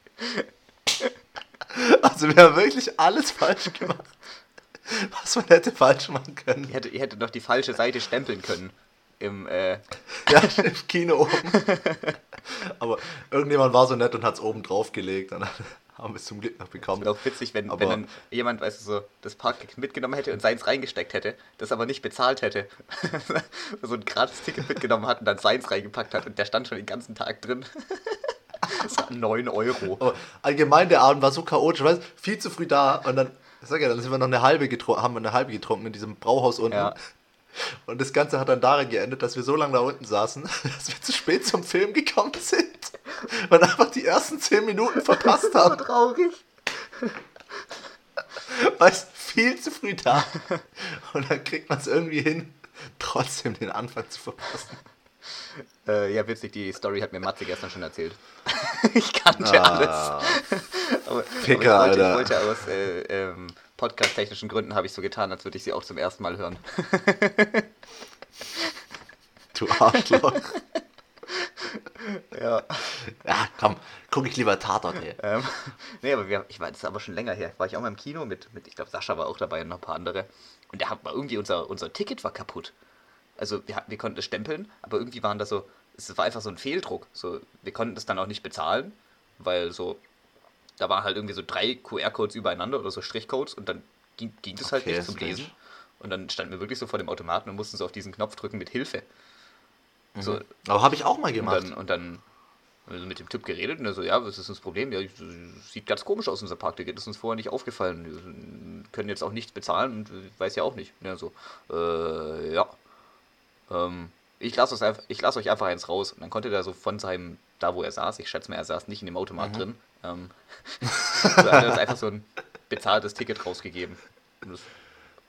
Also wir haben wirklich alles falsch gemacht. Was man hätte falsch machen können. Ihr hättet, ihr hättet noch die falsche Seite stempeln können. Im, äh ja, im Kino oben. Aber irgendjemand war so nett und hat es oben drauf gelegt. Und dann haben wir es zum Glück noch bekommen. Das wäre auch witzig, wenn, wenn dann jemand, weißt du, so das Parkticket mitgenommen hätte und seins reingesteckt hätte, das aber nicht bezahlt hätte. so ein gratis Ticket mitgenommen hat und dann seins reingepackt hat und der stand schon den ganzen Tag drin. das war 9 Euro. Aber allgemein, der Abend war so chaotisch, weißt viel zu früh da und dann, sag ja, dann sind wir noch eine halbe getrunken, haben wir eine halbe getrunken in diesem Brauhaus unten. Ja. Und das Ganze hat dann darin geendet, dass wir so lange da unten saßen, dass wir zu spät zum Film gekommen sind und einfach die ersten zehn Minuten verpasst haben. so traurig. Weißt viel zu früh da. Und dann kriegt man es irgendwie hin, trotzdem den Anfang zu verpassen. Äh, ja, witzig, die Story hat mir Matze gestern schon erzählt. ich kannte ah, alles. aber, Ficker, aber ich, wollte, Alter. ich wollte aus äh, ähm, podcast-technischen Gründen habe ich so getan, als würde ich sie auch zum ersten Mal hören. du Arschloch. ja. Ja, komm, guck ich lieber Tatort, ey. Ähm, nee, aber wir, ich war, das ist aber schon länger her. War ich auch mal im Kino mit, mit ich glaube, Sascha war auch dabei und noch ein paar andere. Und der hat war irgendwie, unser, unser Ticket war kaputt. Also wir, wir konnten es stempeln, aber irgendwie waren da so, es war einfach so ein Fehldruck. So, wir konnten es dann auch nicht bezahlen, weil so, da waren halt irgendwie so drei QR-Codes übereinander oder so Strichcodes und dann ging, ging das halt okay, nicht zum Lesen. Und dann standen wir wirklich so vor dem Automaten und mussten so auf diesen Knopf drücken mit Hilfe. Mhm. So, Aber habe ich auch mal gemacht. Und dann, und dann mit dem Typ geredet und er so, ja, was ist das Problem? Ja, sieht ganz komisch aus, unser Parkticket, ist uns vorher nicht aufgefallen. Wir können jetzt auch nichts bezahlen und weiß ja auch nicht. Ja, so, äh, ja. Ähm, ich lasse euch, lass euch einfach eins raus. Und dann konnte der so von seinem, da wo er saß, ich schätze mal, er saß nicht in dem Automat mhm. drin, ähm, so hat er uns einfach so ein bezahltes Ticket rausgegeben. Und das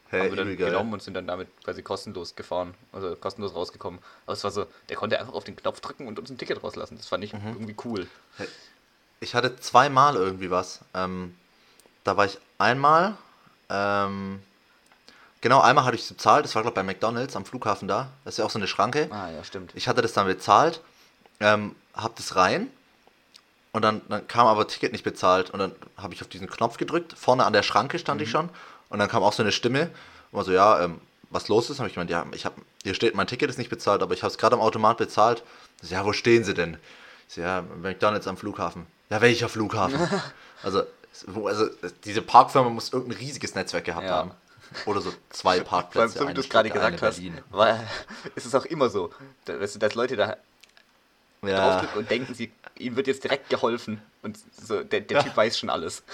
hey, haben wir dann genommen und sind dann damit quasi kostenlos gefahren, also kostenlos rausgekommen. Aber es war so, der konnte einfach auf den Knopf drücken und uns ein Ticket rauslassen. Das fand ich mhm. irgendwie cool. Ich hatte zweimal irgendwie was. Ähm, da war ich einmal, ähm, Genau, einmal hatte ich es bezahlt, das war glaube ich bei McDonalds am Flughafen da. Das ist ja auch so eine Schranke. Ah, ja, stimmt. Ich hatte das dann bezahlt, ähm, hab das rein und dann, dann kam aber Ticket nicht bezahlt und dann habe ich auf diesen Knopf gedrückt. Vorne an der Schranke stand mhm. ich schon und dann kam auch so eine Stimme und war so, ja, ähm, was los ist? Habe ich gemeint, ja, ich habe, hier steht, mein Ticket ist nicht bezahlt, aber ich habe es gerade am Automat bezahlt. So, ja, wo stehen Sie denn? Ich so, ja, McDonalds am Flughafen. Ja, welcher Flughafen? also, also, diese Parkfirma muss irgendein riesiges Netzwerk gehabt ja. haben. Oder so zwei Parkplätze. Weil du es gerade gesagt hast, war, ist es auch immer so, dass, dass Leute da ja. draufdrücken und denken, sie, ihm wird jetzt direkt geholfen und so, der, der ja. Typ weiß schon alles.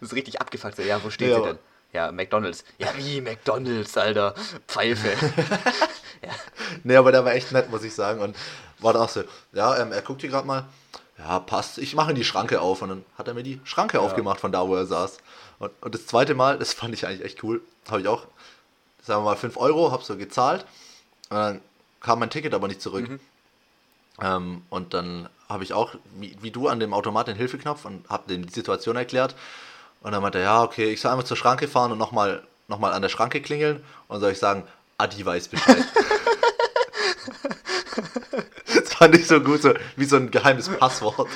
Das ist richtig abgefuckt. So, ja, wo steht ja, sie denn? Ja, McDonalds. Ja, wie McDonalds, Alter. Pfeife. ja. Nee, aber der war echt nett, muss ich sagen. Und war dann auch so, ja, ähm, er guckt hier gerade mal. Ja, passt. Ich mache die Schranke auf. Und dann hat er mir die Schranke ja. aufgemacht von da, wo er saß. Und, und das zweite Mal, das fand ich eigentlich echt cool, habe ich auch, sagen wir mal, 5 Euro, habe so gezahlt. Und dann kam mein Ticket aber nicht zurück. Mhm. Ähm, und dann habe ich auch, wie, wie, du, an dem Automat den Hilfeknopf und habe dem die Situation erklärt. Und dann meinte er, ja, okay, ich soll einmal zur Schranke fahren und nochmal noch mal an der Schranke klingeln. Und soll ich sagen, Adi weiß Bescheid. das fand ich so gut, so, wie so ein geheimes Passwort.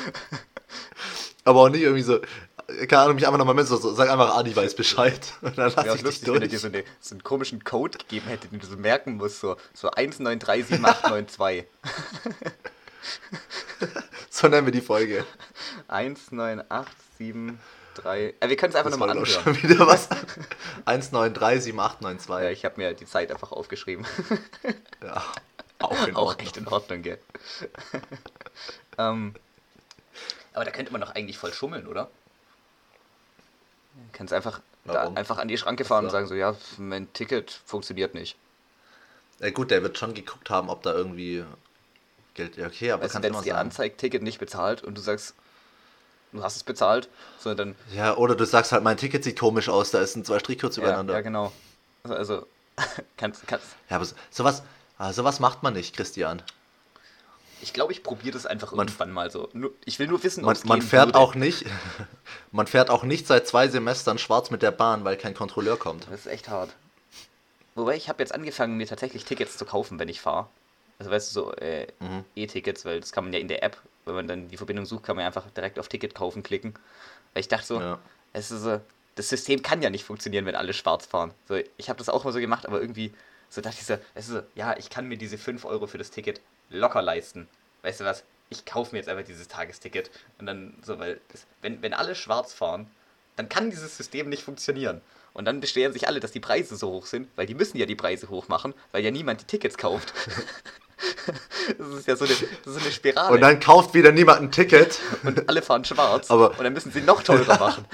Aber auch nicht irgendwie so, keine Ahnung, mich einfach nochmal mit, so, sag einfach, Adi weiß Bescheid. Und dann lass ich lustig, dich durch. wenn er dir so, eine, so, einen komischen Code gegeben hätte, den du so merken musst, so, so 1937892. so nennen wir die Folge. 19873. Äh, wir können es einfach nochmal anhören. schon wieder was. 1937892. Ja, ich habe mir die Zeit einfach aufgeschrieben. ja, auch, in auch echt in Ordnung, gell. ähm, aber da könnte man doch eigentlich voll schummeln, oder? Kannst einfach, da einfach an die Schranke fahren und sagen so, ja, mein Ticket funktioniert nicht. Ja gut, der wird schon geguckt haben, ob da irgendwie Geld. Ja, okay, aber also, wenn es dir anzeigt, Ticket nicht bezahlt und du sagst, du hast es bezahlt, sondern dann. Ja, oder du sagst halt, mein Ticket sieht komisch aus, da ist ein zwei Strichcodes ja, übereinander. Ja, genau. Also, also kannst, kannst. Ja, aber sowas, ah, sowas macht man nicht, Christian. Ich glaube, ich probiere das einfach man, irgendwann mal so. Ich will nur wissen, ob man, man fährt würde. auch nicht. Man fährt auch nicht seit zwei Semestern schwarz mit der Bahn, weil kein Kontrolleur kommt. Das ist echt hart. Wobei ich habe jetzt angefangen, mir tatsächlich Tickets zu kaufen, wenn ich fahre. Also weißt du, so äh, mhm. E-Tickets, weil das kann man ja in der App, wenn man dann die Verbindung sucht, kann man ja einfach direkt auf Ticket kaufen klicken. Weil ich dachte so, ja. es ist so, das System kann ja nicht funktionieren, wenn alle schwarz fahren. So, ich habe das auch mal so gemacht, aber irgendwie, so dachte ich so, es ist so, ja, ich kann mir diese 5 Euro für das Ticket locker leisten. Weißt du was? Ich kaufe mir jetzt einfach dieses Tagesticket. Und dann so, weil, das, wenn, wenn alle schwarz fahren, dann kann dieses System nicht funktionieren. Und dann beschweren sich alle, dass die Preise so hoch sind, weil die müssen ja die Preise hoch machen, weil ja niemand die Tickets kauft. das ist ja so eine, so eine Spirale. Und dann kauft wieder niemand ein Ticket. Und alle fahren schwarz. Aber und dann müssen sie noch teurer machen.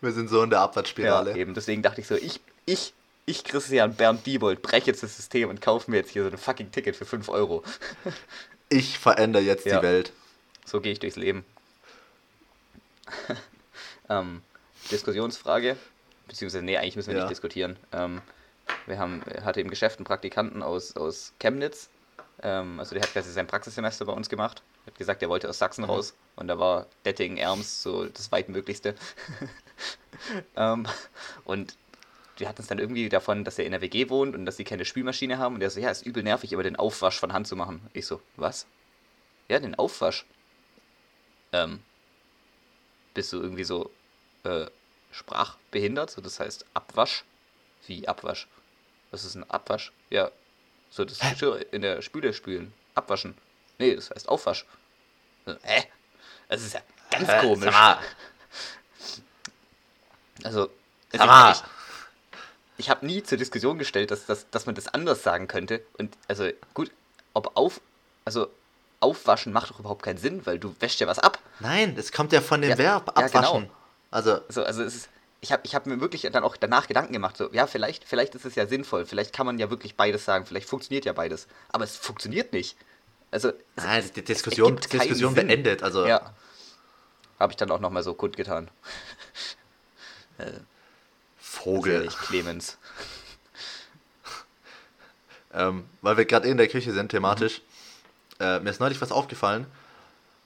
Wir sind so in der Abwärtsspirale. Ja, eben. Deswegen dachte ich so, ich, ich, ich, Christian Bernd Diebold, breche jetzt das System und kaufe mir jetzt hier so ein fucking Ticket für 5 Euro. ich verändere jetzt ja. die Welt. So gehe ich durchs Leben. ähm, Diskussionsfrage, beziehungsweise, nee, eigentlich müssen wir ja. nicht diskutieren. Ähm, wir haben, hatte im Geschäft einen Praktikanten aus, aus Chemnitz. Ähm, also der hat quasi sein Praxissemester bei uns gemacht. Er hat gesagt, er wollte aus Sachsen mhm. raus. Und da war Detting, Erms so das weitmöglichste. ähm, und wir hatten es dann irgendwie davon, dass er in der WG wohnt und dass sie keine Spülmaschine haben. Und er so, ja, ist übel nervig, aber den Aufwasch von Hand zu machen. Ich so, was? Ja, den Aufwasch. Ähm, bist du irgendwie so äh, sprachbehindert? So, das heißt Abwasch? Wie Abwasch? Was ist ein Abwasch? Ja, so das Geschirr in der Spüle spülen. Abwaschen. Nee, das heißt Aufwasch. Hä? Das ist ja ganz äh, komisch. Also, ich, habe nie zur Diskussion gestellt, dass, dass, dass man das anders sagen könnte. Und also gut, ob auf, also aufwaschen macht doch überhaupt keinen Sinn, weil du wäschst ja was ab. Nein, das kommt ja von dem ja, Verb abwaschen. Ja, genau. Also, also, also ist, ich habe ich hab mir wirklich dann auch danach Gedanken gemacht, so, ja, vielleicht, vielleicht ist es ja sinnvoll, vielleicht kann man ja wirklich beides sagen, vielleicht funktioniert ja beides. Aber es funktioniert nicht. Also, Nein, die Diskussion, Diskussion beendet, also. Ja. Habe ich dann auch nochmal so kundgetan. äh, Vogel. Ich Clemens. ähm, weil wir gerade in der Küche sind, thematisch. Mhm. Äh, mir ist neulich was aufgefallen.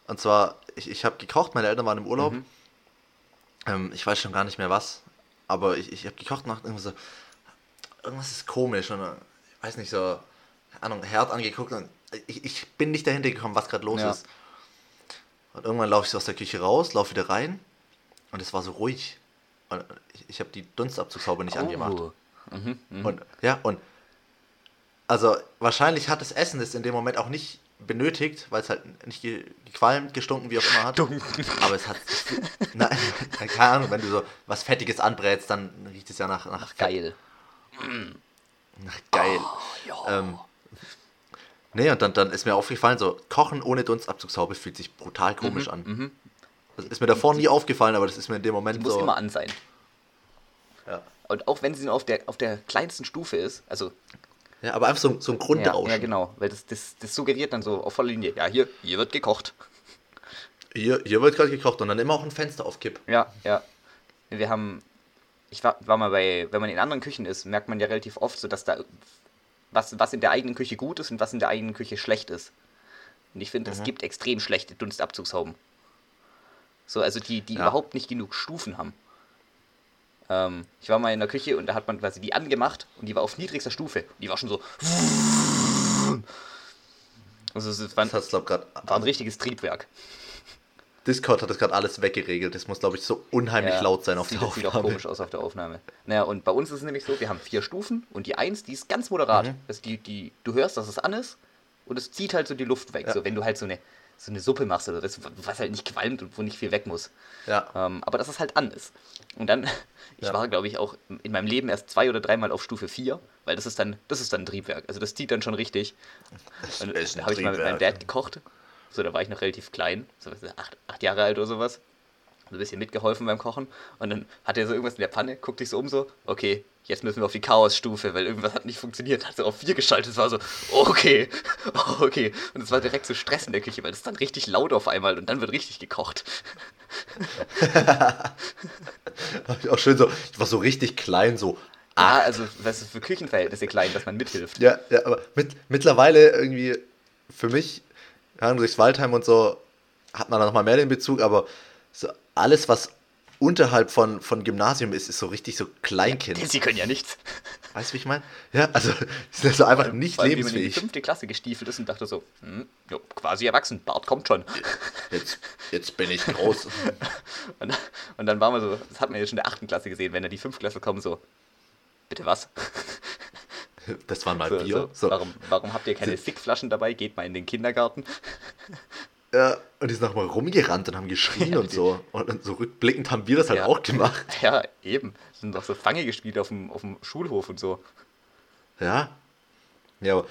Und zwar, ich, ich habe gekocht, meine Eltern waren im Urlaub. Mhm. Ähm, ich weiß schon gar nicht mehr was, aber ich, ich habe gekocht und irgendwas so, irgendwas ist komisch und äh, ich weiß nicht, so, Ahnung, Herd angeguckt und ich, ich bin nicht dahinter gekommen, was gerade los ja. ist. Und irgendwann laufe ich so aus der Küche raus, laufe wieder rein und es war so ruhig. Und ich, ich habe die Dunstabzugshaube nicht oh. angemacht. Mhm, mh. Und ja, und also wahrscheinlich hat das Essen das in dem Moment auch nicht benötigt, weil es halt nicht gequalmt, gestunken, wie auch immer hat. Stunken. Aber es hat. Nein, keine Ahnung, wenn du so was Fettiges anbrätst, dann riecht es ja nach. Nach, nach geil. Nach geil. Oh, ja. ähm, nee, und dann, dann ist mir aufgefallen, so Kochen ohne Dunstabzugshaube fühlt sich brutal komisch mhm, an. Das ist mir davor nie aufgefallen, aber das ist mir in dem Moment Die muss so. immer an sein. Ja. Und auch wenn sie nur auf der, auf der kleinsten Stufe ist, also ja, aber einfach so, so ein Grundrauschen. Ja, ja, genau, weil das, das, das suggeriert dann so auf voller Linie, ja, hier, hier wird gekocht. Hier, hier wird gerade gekocht und dann immer auch ein Fenster auf Kipp. Ja, ja. Wir haben, ich war, war mal bei, wenn man in anderen Küchen ist, merkt man ja relativ oft so, dass da, was, was in der eigenen Küche gut ist und was in der eigenen Küche schlecht ist. Und ich finde, mhm. es gibt extrem schlechte Dunstabzugshauben. So, also die, die ja. überhaupt nicht genug Stufen haben. Ähm, ich war mal in der Küche und da hat man quasi die angemacht und die war auf niedrigster Stufe. Die war schon so. Also es war, ein, das glaub, grad, war ein richtiges Triebwerk. Discord hat das gerade alles weggeregelt. Das muss, glaube ich, so unheimlich ja, laut sein auf der Aufnahme. Sieht auch komisch aus auf der Aufnahme. Naja, und bei uns ist es nämlich so, wir haben vier Stufen und die eins, die ist ganz moderat. Mhm. Also die, die, du hörst, dass es an ist und es zieht halt so die Luft weg. Ja. So, wenn du halt so eine, so eine Suppe machst oder das, was halt nicht qualmt und wo nicht viel weg muss. Ja. Ähm, aber dass es halt an ist. Und dann, ich ja. war, glaube ich, auch in meinem Leben erst zwei oder dreimal auf Stufe 4, weil das ist dann, das ist dann ein Triebwerk. Also das zieht dann schon richtig. Das und da habe ich mal mit meinem Dad gekocht. So, da war ich noch relativ klein, so acht, acht Jahre alt oder sowas. So ein bisschen mitgeholfen beim Kochen. Und dann hat er so irgendwas in der Panne, guckt sich so um so, okay, jetzt müssen wir auf die Chaos-Stufe, weil irgendwas hat nicht funktioniert. Hat so auf 4 geschaltet, es war so, okay, okay. Und es war direkt so Stress in der Küche, weil es dann richtig laut auf einmal und dann wird richtig gekocht. auch schön so, ich war so richtig klein, so. Ah, also was ist für Küchenverhältnisse klein, dass man mithilft. Ja, ja, aber mit, mittlerweile irgendwie für mich, ja, durchs Waldheim und so, hat man da nochmal mehr den Bezug, aber so alles, was unterhalb von, von Gymnasium ist, ist so richtig so Kleinkind. Ja, sie können ja nichts. Weißt du, wie ich meine? Ja, also ist das so einfach nicht Weil, lebensfähig. Wie man in die fünfte Klasse gestiefelt ist und dachte so, hm, jo, quasi erwachsen, Bart kommt schon. Jetzt, jetzt bin ich groß. und, und, dann waren wir so, das hat man ja schon in der achten Klasse gesehen, wenn da die fünfte Klasse kommen, so, bitte was? Das waren mal so, Bier. So, so. Warum, warum habt ihr keine Sickflaschen dabei? Geht mal in den Kindergarten. Ja, und die sind nochmal rumgerannt und haben geschrien ja, und so. Und so rückblickend haben wir das halt ja, auch gemacht. Ja, eben. Sind doch so Fange gespielt auf dem, auf dem Schulhof und so. Ja. Ja,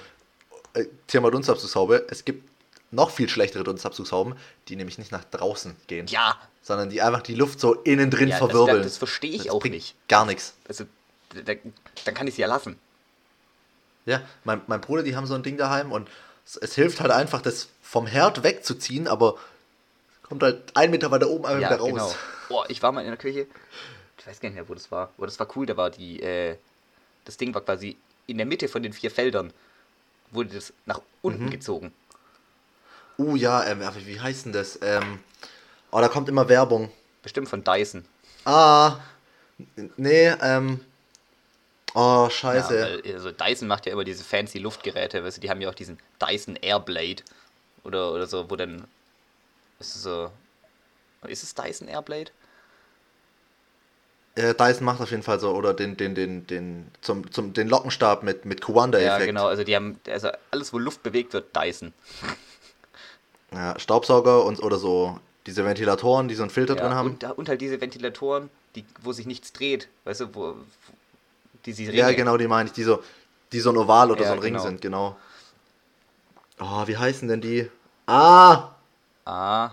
äh, Thema Dunstabzugshaube. Es gibt noch viel schlechtere Dunstabzugshauben, die nämlich nicht nach draußen gehen. Ja. Sondern die einfach die Luft so innen drin ja, verwirbeln. Das, das verstehe ich das auch nicht. Gar nichts. Also, da, dann kann ich sie ja lassen. Ja, mein, mein Bruder, die haben so ein Ding daheim und es, es hilft halt einfach, das vom Herd wegzuziehen, aber kommt halt ein Meter weiter oben einmal ja, wieder raus. Genau. Boah, ich war mal in der Küche, ich weiß gar nicht mehr, wo das war, aber das war cool, da war die, äh, das Ding war quasi in der Mitte von den vier Feldern, wurde das nach unten mhm. gezogen. Uh, ja, ähm, wie heißt denn das? Ähm, oh, da kommt immer Werbung. Bestimmt von Dyson. Ah, nee, ähm, Oh, scheiße. Ja, also Dyson macht ja immer diese fancy Luftgeräte, weißt du, die haben ja auch diesen Dyson Airblade oder, oder so, wo dann ist es so ist es Dyson Airblade? Äh, Dyson macht auf jeden Fall so, oder den, den, den, den, zum, zum, den Lockenstab mit, mit Kuanda-Effekt. Ja, genau, also die haben, also alles, wo Luft bewegt wird, Dyson. Ja, Staubsauger und oder so diese Ventilatoren, die so einen Filter ja, drin haben. Und, und, halt diese Ventilatoren, die, wo sich nichts dreht, weißt du, wo, diese Ringe. Ja, genau, die meine ich, die so, die so ein Oval oder ja, so ein genau. Ring sind, genau. Oh, wie heißen denn die? Ah! Ah.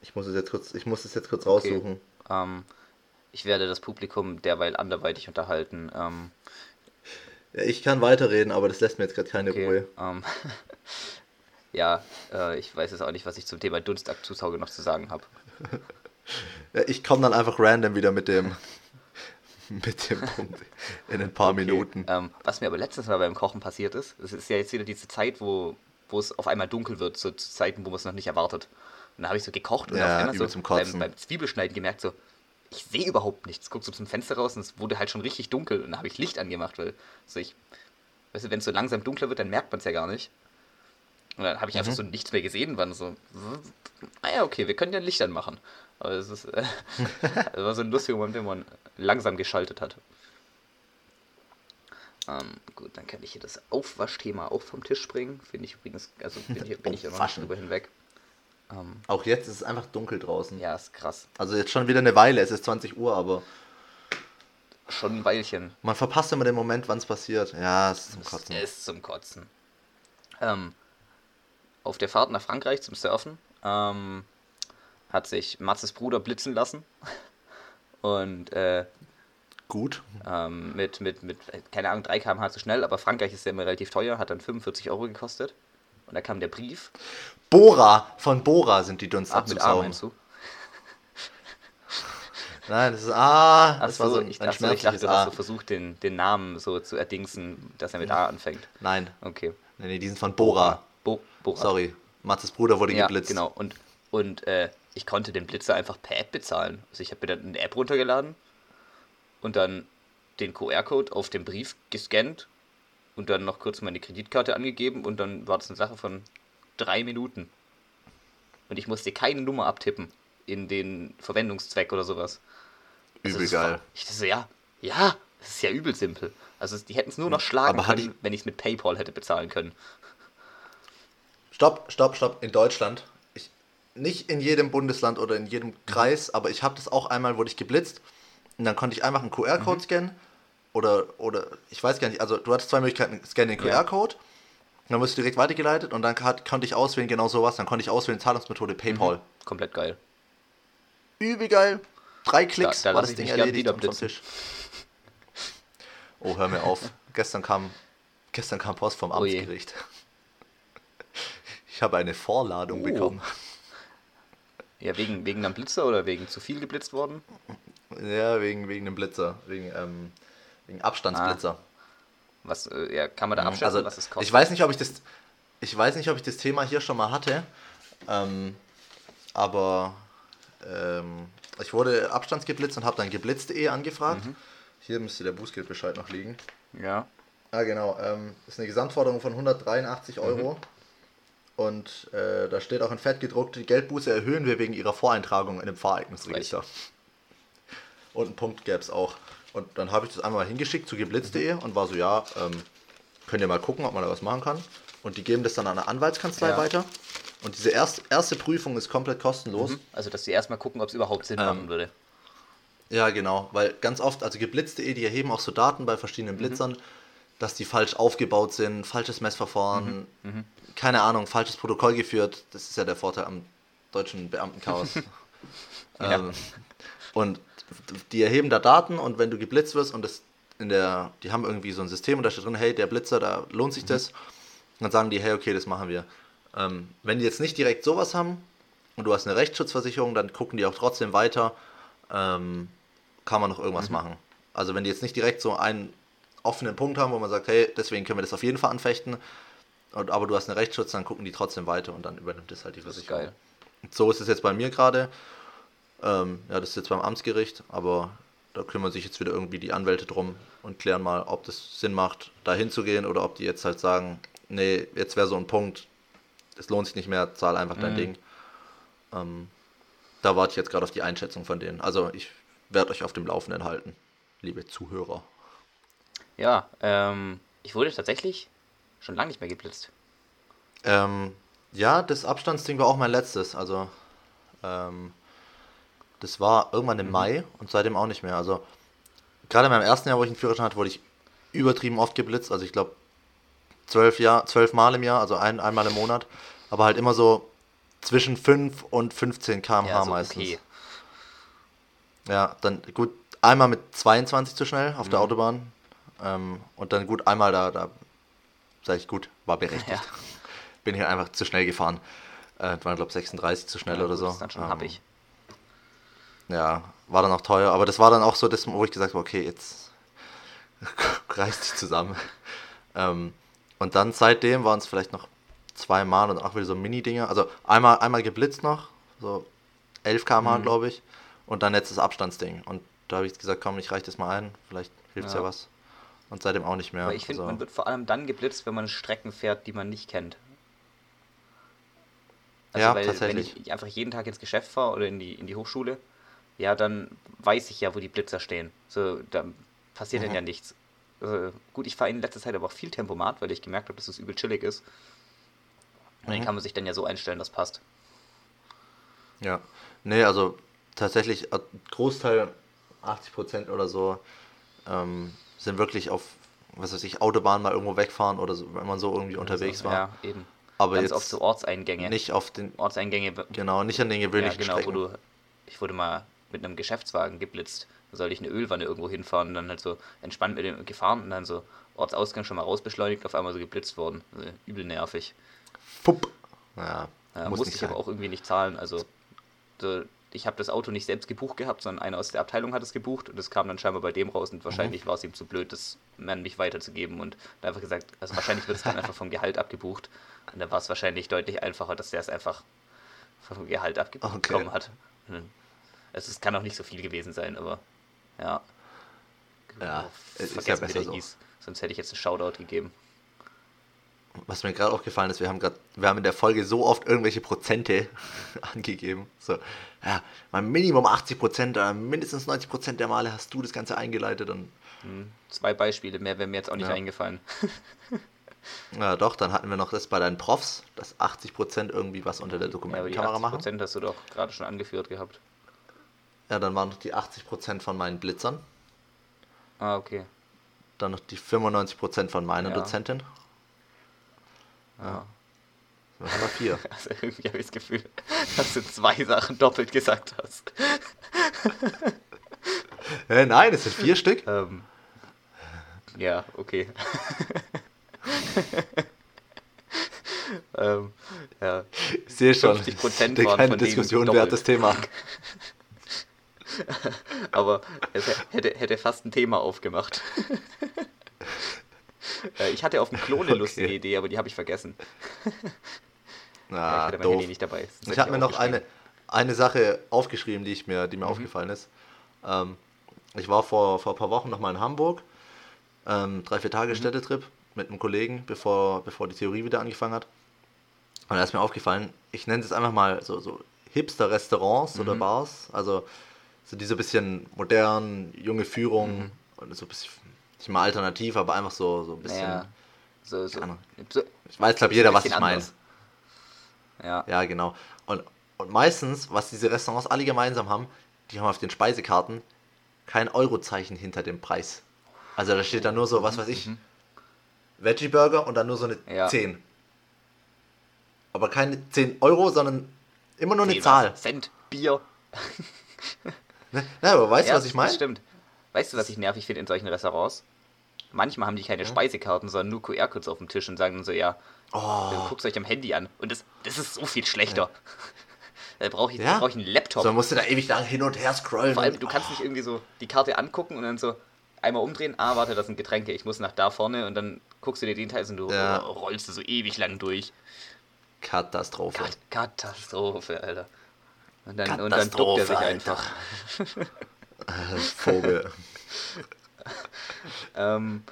Ich muss es jetzt kurz, ich muss es jetzt kurz okay. raussuchen. Ähm, ich werde das Publikum derweil anderweitig unterhalten. Ähm, ich kann weiterreden, aber das lässt mir jetzt gerade keine okay, Ruhe. Ähm, ja, äh, ich weiß jetzt auch nicht, was ich zum Thema Dunstaktusauge noch zu sagen habe. ja, ich komme dann einfach random wieder mit dem mit dem Punkt in ein paar okay. Minuten. Ähm, was mir aber letztes Mal beim Kochen passiert ist, es ist ja jetzt wieder diese Zeit, wo, wo es auf einmal dunkel wird, so zu Zeiten, wo man es noch nicht erwartet. Und dann habe ich so gekocht und ja, auf einmal so zum beim, beim Zwiebelschneiden gemerkt, so, ich sehe überhaupt nichts. Guckst du zum Fenster raus und es wurde halt schon richtig dunkel und dann habe ich Licht angemacht, weil so ich, weißt du, wenn es so langsam dunkler wird, dann merkt man es ja gar nicht. Und dann habe ich mhm. einfach so nichts mehr gesehen, wann so, naja, ah okay, wir können ja Licht anmachen. Aber es ist, äh, das war so ein lustiger Moment, wenn man langsam geschaltet hat. Ähm, gut, dann kann ich hier das Aufwaschthema auch vom Tisch bringen. Finde ich übrigens, also bin, hier, bin ich immer noch drüber hinweg. Ähm, auch jetzt ist es einfach dunkel draußen. Ja, ist krass. Also jetzt schon wieder eine Weile, es ist 20 Uhr, aber. Schon ein Weilchen. Man verpasst immer den Moment, wann es passiert. Ja, es ist zum Kotzen. Es ist zum Kotzen. Ähm, auf der Fahrt nach Frankreich zum Surfen ähm, hat sich Matzes Bruder blitzen lassen. Und äh, gut. Ähm, mit, mit, mit, keine Ahnung, 3 km/h zu schnell, aber Frankreich ist ja immer relativ teuer, hat dann 45 Euro gekostet. Und da kam der Brief. Bora, von Bora sind die Dunstabzugsaugen. du? Nein, das ist A. Das so, war so ein, ich, ein dachte, ich dachte, du hast so versucht, den, den Namen so zu erdingsen, dass er mit A anfängt. Nein. Okay. Nee, nee die sind von Bora. Bo Bora. Sorry. Matzes Bruder wurde ja, geblitzt. genau. Und, und äh, ich konnte den Blitzer einfach per App bezahlen. Also ich habe mir dann eine App runtergeladen und dann den QR-Code auf dem Brief gescannt und dann noch kurz meine Kreditkarte angegeben und dann war das eine Sache von drei Minuten. Und ich musste keine Nummer abtippen in den Verwendungszweck oder sowas. Also übel geil. Ich dachte so, ja, ja, das ist ja übel simpel. Also die hätten es nur noch schlagen Aber können, wenn ich es mit PayPal hätte bezahlen können. Stopp, stopp, stopp. In Deutschland nicht in jedem Bundesland oder in jedem Kreis, aber ich habe das auch einmal, wurde ich geblitzt und dann konnte ich einfach einen QR-Code mhm. scannen oder, oder ich weiß gar nicht, also du hattest zwei Möglichkeiten, scanne den QR-Code, dann wirst du direkt weitergeleitet und dann hat, konnte ich auswählen genau sowas, dann konnte ich auswählen Zahlungsmethode PayPal. Mhm. Komplett geil. Übel geil. Drei Klicks da, da war das Ding erledigt vom Tisch. Oh, hör mir auf. gestern kam gestern kam Post vom oh Amtsgericht. Oh ich habe eine Vorladung oh. bekommen. Ja, wegen, wegen einem Blitzer oder wegen zu viel geblitzt worden? Ja, wegen, wegen einem Blitzer. Wegen, ähm, wegen Abstandsblitzer. Ah. Was, äh, ja, kann man da mhm. abschätzen, also, was es kostet? Ich weiß nicht, ob ich das. Ich weiß nicht, ob ich das Thema hier schon mal hatte. Ähm, aber ähm, ich wurde abstandsgeblitzt und habe dann geblitzt.de angefragt. Mhm. Hier müsste der Bußgeldbescheid noch liegen. Ja. Ah, genau. Ähm, ist eine Gesamtforderung von 183 Euro. Mhm. Und äh, da steht auch in Fett gedruckt, die Geldbuße erhöhen wir wegen ihrer Voreintragung in dem Fahreignisregister. Und einen Punkt gäbe es auch. Und dann habe ich das einmal hingeschickt zu geblitzt.de mhm. und war so, ja, ähm, könnt ihr mal gucken, ob man da was machen kann. Und die geben das dann an eine Anwaltskanzlei ja. weiter. Und diese erst, erste Prüfung ist komplett kostenlos. Mhm. Also, dass sie erstmal gucken, ob es überhaupt Sinn ähm, machen würde. Ja, genau. Weil ganz oft, also geblitzt.de, die erheben auch so Daten bei verschiedenen mhm. Blitzern, mhm. dass die falsch aufgebaut sind, falsches Messverfahren, mhm. mhm. keine Ahnung, falsches Protokoll geführt. Das ist ja der Vorteil am deutschen Beamtenchaos. ähm, und die erheben da Daten und wenn du geblitzt wirst und das in der, die haben irgendwie so ein System und da steht drin, hey, der Blitzer, da lohnt sich mhm. das. dann sagen die, hey, okay, das machen wir. Ähm, wenn die jetzt nicht direkt sowas haben und du hast eine Rechtsschutzversicherung, dann gucken die auch trotzdem weiter, ähm, kann man noch irgendwas mhm. machen. Also wenn die jetzt nicht direkt so einen offenen Punkt haben, wo man sagt, hey, deswegen können wir das auf jeden Fall anfechten, und, aber du hast einen Rechtsschutz, dann gucken die trotzdem weiter und dann übernimmt das halt die Versicherung. Geil. So ist es jetzt bei mir gerade. Ähm, ja, das ist jetzt beim Amtsgericht, aber da kümmern sich jetzt wieder irgendwie die Anwälte drum und klären mal, ob das Sinn macht, da hinzugehen oder ob die jetzt halt sagen, nee, jetzt wäre so ein Punkt, es lohnt sich nicht mehr, zahl einfach dein mhm. Ding. Ähm, da warte ich jetzt gerade auf die Einschätzung von denen. Also ich werde euch auf dem Laufenden halten, liebe Zuhörer. Ja, ähm, ich wurde tatsächlich schon lange nicht mehr geblitzt. Ähm, ja, das Abstandsding war auch mein letztes. Also ähm, das war irgendwann im mhm. Mai und seitdem auch nicht mehr. Also gerade in meinem ersten Jahr, wo ich einen Führerschein hatte, wurde ich übertrieben oft geblitzt. Also ich glaube zwölf, Jahr, zwölf Mal im Jahr, also ein, einmal im Monat. Aber halt immer so zwischen 5 und 15 km/h ja, so meistens. Okay. Ja, dann gut, einmal mit 22 zu schnell auf mhm. der Autobahn. Ähm, und dann gut, einmal da, da sag ich gut, war berechtigt. Ja. Bin hier einfach zu schnell gefahren. Äh, waren, glaube ich, 36 zu schnell ja, oder so. Das ist dann schon ähm, hab ich. Ja, war dann auch teuer, aber das war dann auch so das, wo ich gesagt habe, okay, jetzt reißt dich zusammen. ähm, und dann seitdem waren es vielleicht noch zweimal und auch wieder so Mini-Dinger. Also einmal, einmal geblitzt noch, so 11 km mhm. glaube ich. Und dann jetzt das Abstandsding. Und da habe ich gesagt, komm, ich reiche das mal ein, vielleicht hilft es ja. ja. was. Und seitdem auch nicht mehr. Aber ich finde, also. man wird vor allem dann geblitzt, wenn man Strecken fährt, die man nicht kennt. Also ja, weil, tatsächlich. Wenn ich einfach jeden Tag ins Geschäft fahre oder in die, in die Hochschule, ja, dann weiß ich ja, wo die Blitzer stehen. So, da passiert mhm. dann ja nichts. Also, gut, ich fahre in letzter Zeit aber auch viel Tempomat, weil ich gemerkt habe, dass es übel chillig ist. Und mhm. den kann man sich dann ja so einstellen, das passt. Ja, nee, also tatsächlich, äh, Großteil, 80% oder so, ähm, sind wirklich auf, was weiß ich, Autobahn mal irgendwo wegfahren oder so, wenn man so irgendwie unterwegs war. Ja, eben. Aber Ganz jetzt oft so Ortseingänge. Nicht auf den. Ortseingänge. Genau, nicht an den gewöhnlichen ja, genau, Strecken. Wo du, ich wurde mal mit einem Geschäftswagen geblitzt. Da sollte ich eine Ölwanne irgendwo hinfahren und dann halt so entspannt mit dem gefahren und dann so Ortsausgang schon mal rausbeschleunigt, auf einmal so geblitzt worden. Also übel nervig. Fupp. Ja, ja muss musste ich sein. aber auch irgendwie nicht zahlen. Also so, ich habe das Auto nicht selbst gebucht gehabt, sondern einer aus der Abteilung hat es gebucht und es kam dann scheinbar bei dem raus und wahrscheinlich mhm. war es ihm zu blöd, das an mich weiterzugeben und einfach gesagt, also wahrscheinlich wird es dann einfach vom Gehalt abgebucht und dann war es wahrscheinlich deutlich einfacher, dass der es einfach vom Gehalt abgebucht okay. bekommen hat. Also es kann auch nicht so viel gewesen sein, aber ja. Ja, es ist ja besser so. hieß. Sonst hätte ich jetzt einen Shoutout gegeben. Was mir gerade aufgefallen ist, wir haben gerade, wir haben in der Folge so oft irgendwelche Prozente angegeben. So, ja, mal Minimum 80 Prozent, mindestens 90 Prozent der Male hast du das Ganze eingeleitet und. Hm, zwei Beispiele, mehr wäre mir jetzt auch nicht ja. eingefallen. Ja, doch, dann hatten wir noch das bei deinen Profs, dass 80 Prozent irgendwie was unter der Dokumentenkamera ja, machen. 80% hast du doch gerade schon angeführt gehabt. Ja, dann waren noch die 80% von meinen Blitzern. Ah, okay. Dann noch die 95% von meiner ja. Dozentin. Ja. Das haben wir vier. Also irgendwie habe ich das Gefühl, dass du zwei Sachen doppelt gesagt hast. äh, nein, es sind vier Stück. Ähm, ja, okay. ähm, ja. Ich sehe schon, 50% waren keine Diskussion wert das Thema. Aber es hätte, hätte fast ein Thema aufgemacht. Äh, ich hatte auf dem Klo eine okay. lustige Idee, aber die habe ich vergessen. Na, ja, ich hatte mein Handy nicht dabei. Ich habe mir noch eine, eine Sache aufgeschrieben, die, ich mir, die mir mhm. aufgefallen ist. Ähm, ich war vor, vor ein paar Wochen nochmal in Hamburg Ähm, drei, vier Tage mhm. Städtetrip mit einem Kollegen, bevor, bevor die Theorie wieder angefangen hat. Und da ist mir aufgefallen, ich nenne es einfach mal so, so Hipster-Restaurants mhm. oder Bars. Also so diese bisschen modern, junge Führung mhm. und so ein bisschen, nicht mal alternativ, aber einfach so, so ein bisschen. Ja, so, so, so, ich weiß, glaube jeder, was ich meine. Ja. ja, genau. Und, und meistens, was diese Restaurants alle gemeinsam haben, die haben auf den Speisekarten kein Eurozeichen hinter dem Preis. Also da steht dann nur so, was weiß ich, mhm. Veggie Burger und dann nur so eine ja. 10. Aber keine 10 Euro, sondern immer nur eine nee, Zahl. Was? Cent, Bier. ne? Na, aber weißt ja, du, was ich meine? Stimmt. Weißt du, was ich nervig finde in solchen Restaurants? Manchmal haben die keine Speisekarten, sondern nur QR-Codes auf dem Tisch und sagen dann so, ja, oh. dann guckt euch am Handy an. Und das, das ist so viel schlechter. Ja. Da brauche ich, ja? brauch ich einen Laptop. So musst du da ewig lang hin und her scrollen. Vor allem, du kannst nicht irgendwie so die Karte angucken und dann so einmal umdrehen. Ah, warte, das sind Getränke, ich muss nach da vorne und dann guckst du dir den Teil und du ja. rollst du so ewig lang durch. Katastrophe. Kat Katastrophe, Alter. Und dann, und dann duckt er sich einfach. Vogel. ähm,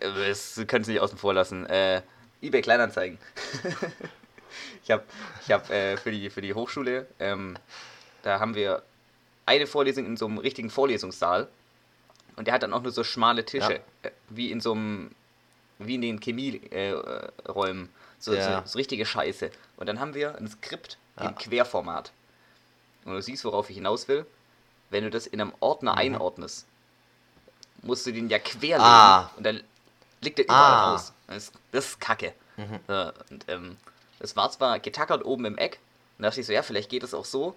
das können Sie nicht außen vor lassen. Äh, eBay Kleinanzeigen. ich habe ich hab, äh, für, die, für die Hochschule, ähm, da haben wir eine Vorlesung in so einem richtigen Vorlesungssaal. Und der hat dann auch nur so schmale Tische, ja. äh, wie in so einem, wie in den Chemieräumen. Äh, so, ja. so, so, richtige Scheiße. Und dann haben wir ein Skript ja. in Querformat. Und du siehst, worauf ich hinaus will. Wenn du das in einem Ordner mhm. einordnest, musst du den ja quer ah. Und dann liegt der überall ah. raus. Das, das, ist kacke. Mhm. Ja, und, ähm, das war zwar getackert oben im Eck. Und da dachte ich so, ja, vielleicht geht es auch so.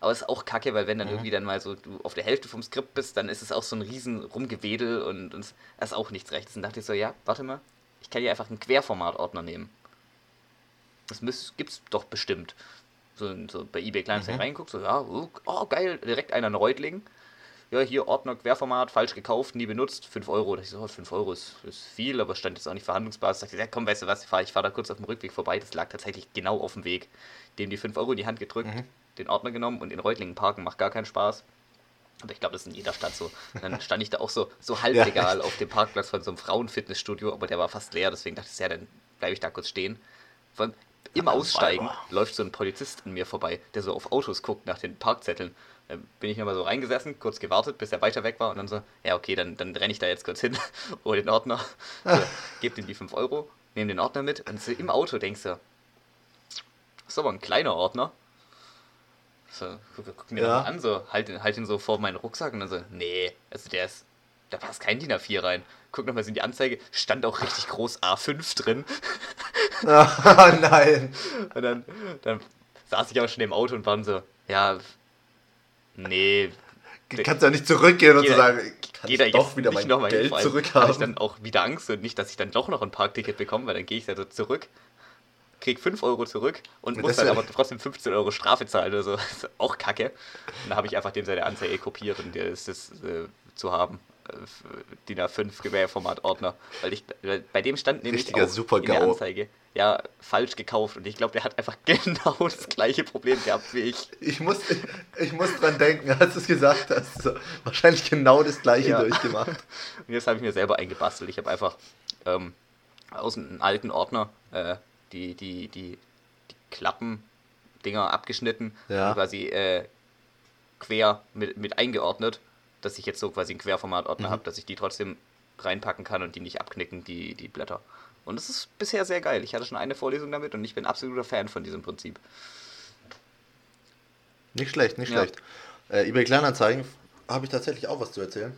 Aber es ist auch kacke, weil wenn dann mhm. irgendwie dann mal so du auf der Hälfte vom Skript bist, dann ist es auch so ein riesen Rumgewedel und, und das ist auch nichts rechts. Und dachte ich so, ja, warte mal, ich kann hier einfach einen Querformatordner nehmen. Das müß, gibt's doch bestimmt. So, so bei eBay Kleinanzeigen mhm. reinguckt, so, ja, oh, oh, geil, direkt einer in Reutling. Ja, hier Ordner, Querformat, falsch gekauft, nie benutzt, 5 Euro. Da ich so, 5 Euro ist, ist viel, aber stand jetzt auch nicht dachte ich, ja, komm, weißt du was, ich fahre fahr da kurz auf dem Rückweg vorbei. Das lag tatsächlich genau auf dem Weg. Dem die 5 Euro in die Hand gedrückt, mhm. den Ordner genommen und in Reutlingen parken, macht gar keinen Spaß. Aber ich glaube, das ist in jeder Stadt so. Und dann stand ich da auch so, so halblegal ja. auf dem Parkplatz von so einem Frauenfitnessstudio, aber der war fast leer, deswegen dachte ich, ja, dann bleibe ich da kurz stehen. Vor allem, im Aussteigen läuft so ein Polizist an mir vorbei, der so auf Autos guckt nach den Parkzetteln. Dann bin ich nochmal so reingesessen, kurz gewartet, bis er weiter weg war und dann so, ja okay, dann, dann renne ich da jetzt kurz hin, hole den Ordner, so, gebe ihm die 5 Euro, nehme den Ordner mit und so im Auto denkst du, das ist aber ein kleiner Ordner. So, guck, guck mir ja. das an, so, halt, halt ihn so vor meinen Rucksack und dann so, nee, also der ist, da passt kein DIN A4 rein. Guck nochmal in die Anzeige, stand auch richtig groß A5 drin. Oh, nein. Und dann, dann saß ich auch schon im Auto und waren so, ja, nee. Du kannst ja nicht zurückgehen und so sagen, kann ich doch wieder mein noch Geld zurückhaben. Habe ich dann auch wieder Angst und nicht, dass ich dann doch noch ein Parkticket bekomme, weil dann gehe ich da so zurück, krieg 5 Euro zurück und muss dann aber trotzdem 15 Euro Strafe zahlen oder so. Das ist auch kacke. Und dann habe ich einfach dem seine Anzeige kopiert und der ist das äh, zu haben. DIN A5 Gewehrformat-Ordner. Weil ich, weil bei dem stand nämlich Richtiger auch in der Anzeige, ja, falsch gekauft. Und ich glaube, der hat einfach genau das gleiche Problem gehabt wie ich. Ich muss, ich muss dran denken, als du es gesagt hast. So, wahrscheinlich genau das gleiche ja. durchgemacht. Und jetzt habe ich mir selber eingebastelt. Ich habe einfach ähm, aus einem alten Ordner äh, die, die, die, die Klappen-Dinger abgeschnitten ja. und quasi äh, quer mit, mit eingeordnet dass ich jetzt so quasi einen Querformatordner mhm. habe, dass ich die trotzdem reinpacken kann und die nicht abknicken, die, die Blätter. Und es ist bisher sehr geil. Ich hatte schon eine Vorlesung damit und ich bin absoluter Fan von diesem Prinzip. Nicht schlecht, nicht ja. schlecht. Äh, eBay Kleinanzeigen habe ich tatsächlich auch was zu erzählen.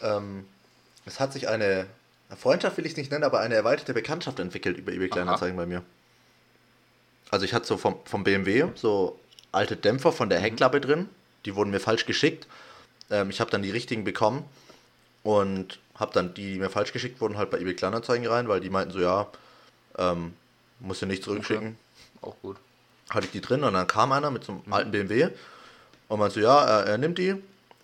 Ähm, es hat sich eine, Freundschaft will ich nicht nennen, aber eine erweiterte Bekanntschaft entwickelt über eBay Kleinanzeigen Aha. bei mir. Also ich hatte so vom, vom BMW so alte Dämpfer von der mhm. Heckklappe drin, die wurden mir falsch geschickt ähm, ich habe dann die richtigen bekommen und habe dann die, die mir falsch geschickt wurden, halt bei eBay Kleinanzeigen rein, weil die meinten so, ja, ähm, muss ja nicht zurückschicken. Okay. Auch gut. Hatte ich die drin und dann kam einer mit so einem mhm. alten BMW und meinte so, ja, er, er nimmt die.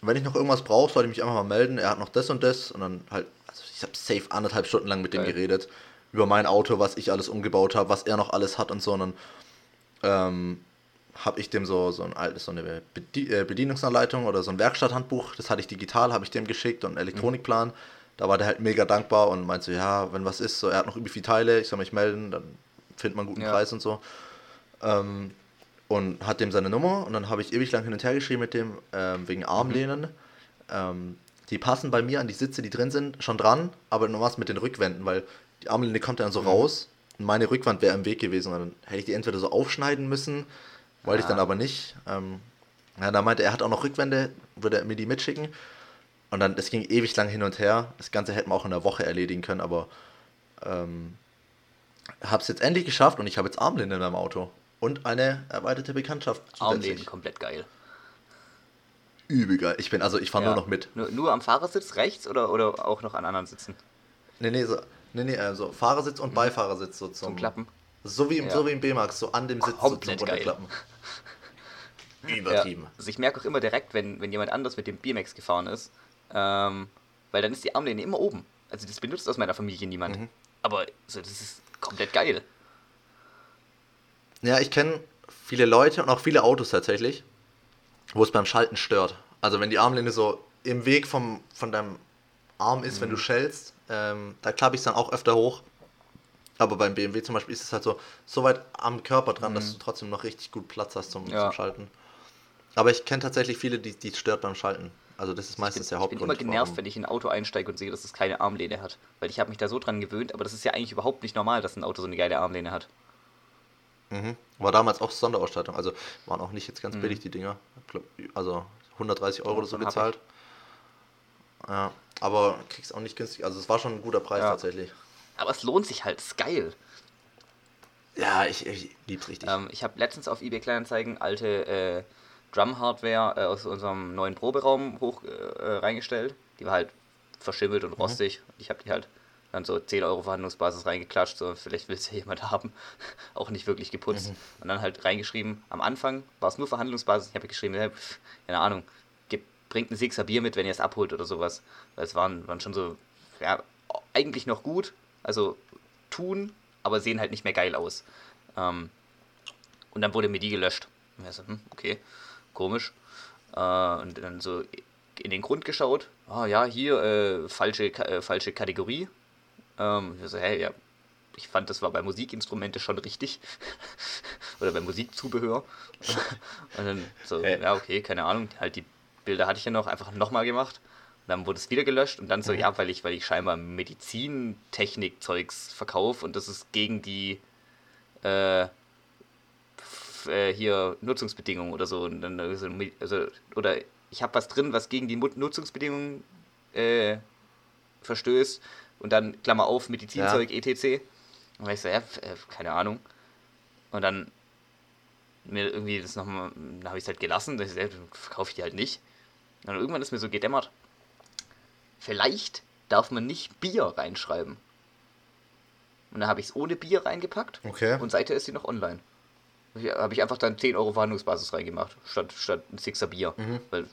Wenn ich noch irgendwas brauche, soll ich mich einfach mal melden. Er hat noch das und das und dann halt, also ich habe safe anderthalb Stunden lang mit dem geredet über mein Auto, was ich alles umgebaut habe, was er noch alles hat und so. Und dann ähm, habe ich dem so, so ein altes, so eine äh, Bedienungsanleitung oder so ein Werkstatthandbuch, das hatte ich digital, habe ich dem geschickt und einen Elektronikplan. da war der halt mega dankbar und meinte so, ja, wenn was ist, so, er hat noch irgendwie viele Teile, ich soll mich melden, dann findet man einen guten ja. Preis und so. Ähm, und hat dem seine Nummer und dann habe ich ewig lang hin und her geschrieben mit dem, ähm, wegen Armlehnen. Mhm. Ähm, die passen bei mir an die Sitze, die drin sind, schon dran, aber nur was mit den Rückwänden, weil die Armlehne kommt dann so mhm. raus und meine Rückwand wäre im Weg gewesen. Und dann hätte ich die entweder so aufschneiden müssen, wollte ah. ich dann aber nicht. Ähm, ja, da meinte er, hat auch noch Rückwände, würde er mir die mitschicken. Und dann, das ging ewig lang hin und her. Das Ganze hätten wir auch in der Woche erledigen können, aber ähm, habe es jetzt endlich geschafft und ich habe jetzt Armlehnen in meinem Auto. Und eine erweiterte Bekanntschaft. Armlehnen, komplett geil. Übel geil. Ich bin, also ich fahre ja. nur noch mit. Nur, nur, am Fahrersitz rechts oder, oder auch noch an anderen Sitzen? Nee, nee, so, nee, nee, also Fahrersitz und mhm. Beifahrersitz so zum, zum Klappen. So wie, im, ja. so wie im B-Max, so an dem Sitz komplett so zum Runterklappen. Übertrieben. Ja. Also ich merke auch immer direkt, wenn, wenn jemand anders mit dem B-Max gefahren ist, ähm, weil dann ist die Armlehne immer oben. Also das benutzt aus meiner Familie niemand. Mhm. Aber so, das ist komplett geil. Ja, ich kenne viele Leute und auch viele Autos tatsächlich, wo es beim Schalten stört. Also wenn die Armlehne so im Weg vom, von deinem Arm ist, mhm. wenn du schältst, ähm, da klappe ich es dann auch öfter hoch. Aber beim BMW zum Beispiel ist es halt so, so weit am Körper dran, mhm. dass du trotzdem noch richtig gut Platz hast zum, ja. zum Schalten. Aber ich kenne tatsächlich viele, die es stört beim Schalten. Also das ist meistens bin, der Hauptgrund. Ich bin immer genervt, wenn ich in ein Auto einsteige und sehe, dass es keine Armlehne hat. Weil ich habe mich da so dran gewöhnt, aber das ist ja eigentlich überhaupt nicht normal, dass ein Auto so eine geile Armlehne hat. Mhm. War damals auch Sonderausstattung. Also waren auch nicht jetzt ganz mhm. billig die Dinger. Also 130 Euro oder so gezahlt. Ja, aber kriegst auch nicht günstig. Also es war schon ein guter Preis ja. tatsächlich. Aber es lohnt sich halt, es ist geil. Ja, ich, ich lieb's richtig. Ähm, ich habe letztens auf eBay Kleinanzeigen alte äh, Drum-Hardware äh, aus unserem neuen Proberaum hoch äh, reingestellt. Die war halt verschimmelt und mhm. rostig. Mhm. Ich habe die halt dann so 10 Euro Verhandlungsbasis reingeklatscht, so vielleicht will es ja jemand haben. auch nicht wirklich geputzt. Mhm. Und dann halt reingeschrieben, am Anfang war es nur Verhandlungsbasis. Ich habe geschrieben, ja, pf, keine Ahnung, gibt, bringt ein Sixer Bier mit, wenn ihr es abholt oder sowas. Weil es waren, waren schon so, ja, eigentlich noch gut. Also tun, aber sehen halt nicht mehr geil aus. Ähm, und dann wurde mir die gelöscht. Und ich so, hm, okay komisch. Äh, und dann so in den Grund geschaut. Ah ja, hier äh, falsche, äh, falsche Kategorie. Ähm, ich so, hey, ja, ich fand, das war bei Musikinstrumente schon richtig. Oder bei Musikzubehör. und dann so, hey. ja, okay, keine Ahnung. Halt die Bilder hatte ich ja noch einfach nochmal gemacht. Dann wurde es wieder gelöscht und dann so, mhm. ja, weil ich, weil ich scheinbar Medizintechnik-Zeugs verkaufe und das ist gegen die äh, äh, hier Nutzungsbedingungen oder so. Und dann, also, also oder ich habe was drin, was gegen die Nutzungsbedingungen äh, verstößt. Und dann, Klammer auf, Medizinzeug, ja. etc. Und dann ich so, ja, äh, keine Ahnung. Und dann mir irgendwie das nochmal, dann habe ich es halt gelassen, dann verkaufe ich die halt nicht. Und dann irgendwann ist mir so gedämmert, vielleicht darf man nicht Bier reinschreiben. Und dann habe ich es ohne Bier reingepackt. Okay. Und seither ist sie noch online habe ich einfach dann 10 Euro Verhandlungsbasis reingemacht, statt, statt ein Sixer Bier. Mhm. Weil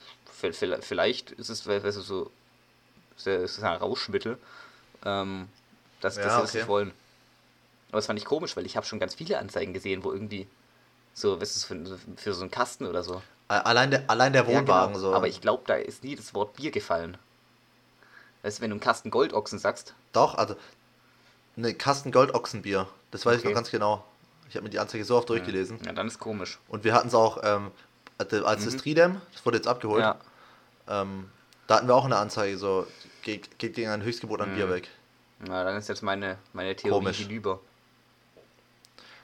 vielleicht ist es, weißt du, so, es ist ein Rauschmittel, ähm, dass, ja, sie das nicht wollen. Aber das fand ich komisch, weil ich habe schon ganz viele Anzeigen gesehen, wo irgendwie so, was ist für, für so einen Kasten oder so. Allein der, allein der Wohnwagen ja, genau. so. Aber ich glaube, da ist nie das Wort Bier gefallen. Weißt du, wenn du einen Kasten Goldochsen sagst. Doch, also eine Kasten Goldochsenbier, das weiß okay. ich noch ganz genau. Ich habe mir die Anzeige so oft durchgelesen. Ja, dann ist komisch. Und wir hatten es auch, ähm, als mhm. das Tridem, das wurde jetzt abgeholt, ja. ähm, da hatten wir auch eine Anzeige, so, geht, geht gegen ein Höchstgebot an mhm. Bier weg. Na, dann ist jetzt meine, meine Theorie komisch. hinüber.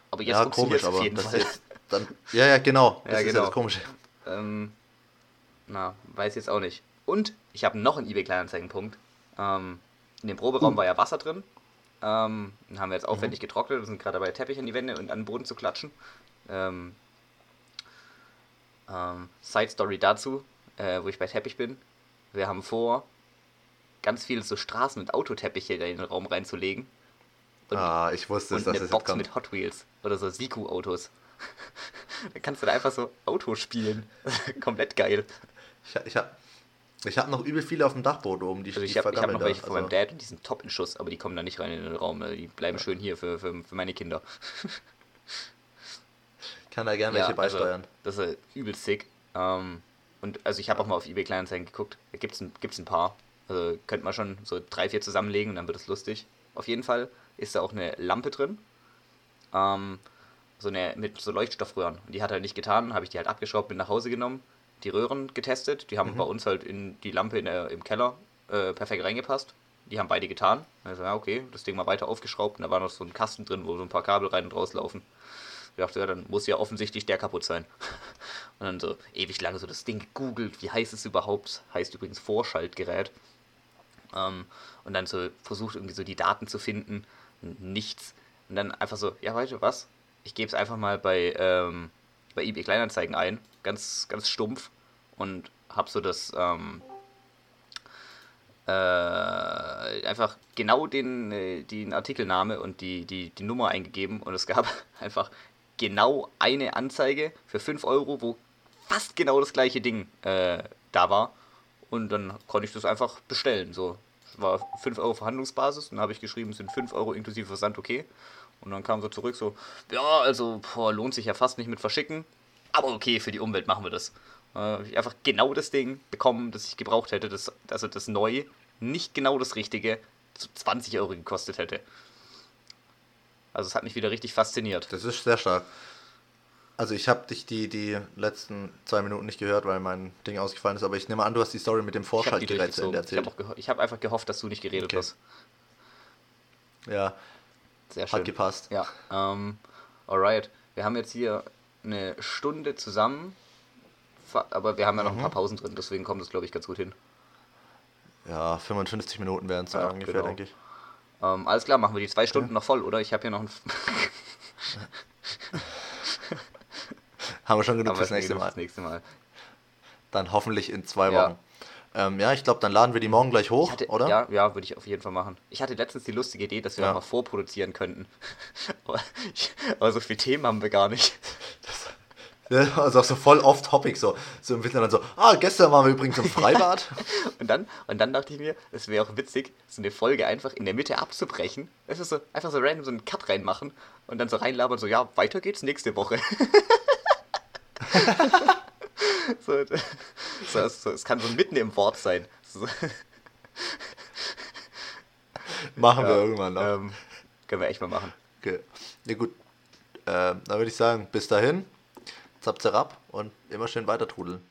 Aber jetzt ja, komisch, aber jeden Fall. Dann, ja, ja, genau. Das ja, ist genau. ja das Komische. Ähm, na, weiß jetzt auch nicht. Und ich habe noch einen eBay-Kleinanzeigenpunkt. Ähm, in dem Proberaum uh. war ja Wasser drin. Ähm, haben wir jetzt aufwendig mhm. getrocknet und sind gerade dabei, Teppich an die Wände und an den Boden zu klatschen. Ähm, ähm, Side Story dazu, äh, wo ich bei Teppich bin. Wir haben vor, ganz viele so Straßen- und Autoteppiche in den Raum reinzulegen. Und, ah, ich wusste es, dass eine Box mit Hot Wheels oder so Siku-Autos. da kannst du da einfach so Auto spielen. Komplett geil. Ich, ich habe ich habe noch übel viele auf dem Dachboden oben, die also Ich habe hab noch welche von also. meinem Dad und die sind top in Schuss, aber die kommen da nicht rein in den Raum. Die bleiben schön hier für, für, für meine Kinder. Ich kann da gerne ja, welche also beisteuern. Also, das ist übel sick. Ähm, und also ich habe auch mal auf eBay Kleinanzeigen geguckt. Da gibt es ein, gibt's ein paar. Also könnte man schon so drei, vier zusammenlegen und dann wird es lustig. Auf jeden Fall ist da auch eine Lampe drin. Ähm, so eine mit so Leuchtstoffröhren. Und die hat halt nicht getan, habe ich die halt abgeschraubt, bin nach Hause genommen, die Röhren getestet. Die haben mhm. bei uns halt in die Lampe in der, im Keller äh, perfekt reingepasst. Die haben beide getan. Also ja, okay, das Ding mal weiter aufgeschraubt und da war noch so ein Kasten drin, wo so ein paar Kabel rein und raus laufen. Ich dachte, ja, dann muss ja offensichtlich der kaputt sein. Und dann so ewig lange so das Ding gegoogelt, wie heißt es überhaupt? Heißt übrigens Vorschaltgerät. Ähm, und dann so versucht irgendwie so die Daten zu finden. Nichts. Und dann einfach so, ja, weißt du was? Ich gebe es einfach mal bei, ähm, bei eBay Kleinanzeigen ein. Ganz, ganz stumpf. Und hab so das, ähm, äh, einfach genau den, äh, den Artikelname und die, die, die Nummer eingegeben und es gab einfach genau eine Anzeige für 5 Euro, wo fast genau das gleiche Ding äh, da war. Und dann konnte ich das einfach bestellen. So, war 5 Euro Verhandlungsbasis. Dann habe ich geschrieben, es sind 5 Euro inklusive Versand okay. Und dann kam so zurück so, ja, also boah, lohnt sich ja fast nicht mit verschicken. Aber okay, für die Umwelt machen wir das. Äh, ich einfach genau das Ding bekommen, das ich gebraucht hätte. Das, also das Neue, nicht genau das Richtige, zu 20 Euro gekostet hätte. Also es hat mich wieder richtig fasziniert. Das ist sehr stark. Also ich habe dich die, die letzten zwei Minuten nicht gehört, weil mein Ding ausgefallen ist, aber ich nehme an, du hast die Story mit dem Vorschaltgerät zu Ende erzählt. Ich habe hab einfach gehofft, dass du nicht geredet okay. hast. Ja. Sehr schön. Hat gepasst. Ja. Ähm, alright. Wir haben jetzt hier eine Stunde zusammen, aber wir haben ja noch mhm. ein paar Pausen drin, deswegen kommt das, glaube ich, ganz gut hin. Ja, 55 Minuten wären es ja, ungefähr, genau. denke ich. Ähm, alles klar, machen wir die zwei Stunden okay. noch voll, oder? Ich habe hier noch ein. Haben wir schon genug fürs nächste Mal. nächste Mal. Dann hoffentlich in zwei Wochen. Ja, ähm, ja ich glaube, dann laden wir die morgen gleich hoch, hatte, oder? Ja, ja, würde ich auf jeden Fall machen. Ich hatte letztens die lustige Idee, dass wir ja. mal vorproduzieren könnten. aber, so viele Themen haben wir gar nicht. Das, also auch so voll off-topic, so, so im Winter dann so, ah, gestern waren wir übrigens im Freibad. und, dann, und dann dachte ich mir, es wäre auch witzig, so eine Folge einfach in der Mitte abzubrechen. Es ist so, einfach so random so einen Cut reinmachen und dann so reinlabern, so, ja, weiter geht's nächste Woche. so, so, so, es kann so mitten im Wort sein. So. Machen ja, wir irgendwann noch. Ähm, können wir echt mal machen. Okay. Ja gut, äh, dann würde ich sagen, bis dahin. Zap, zap und immer schön weiter trudeln.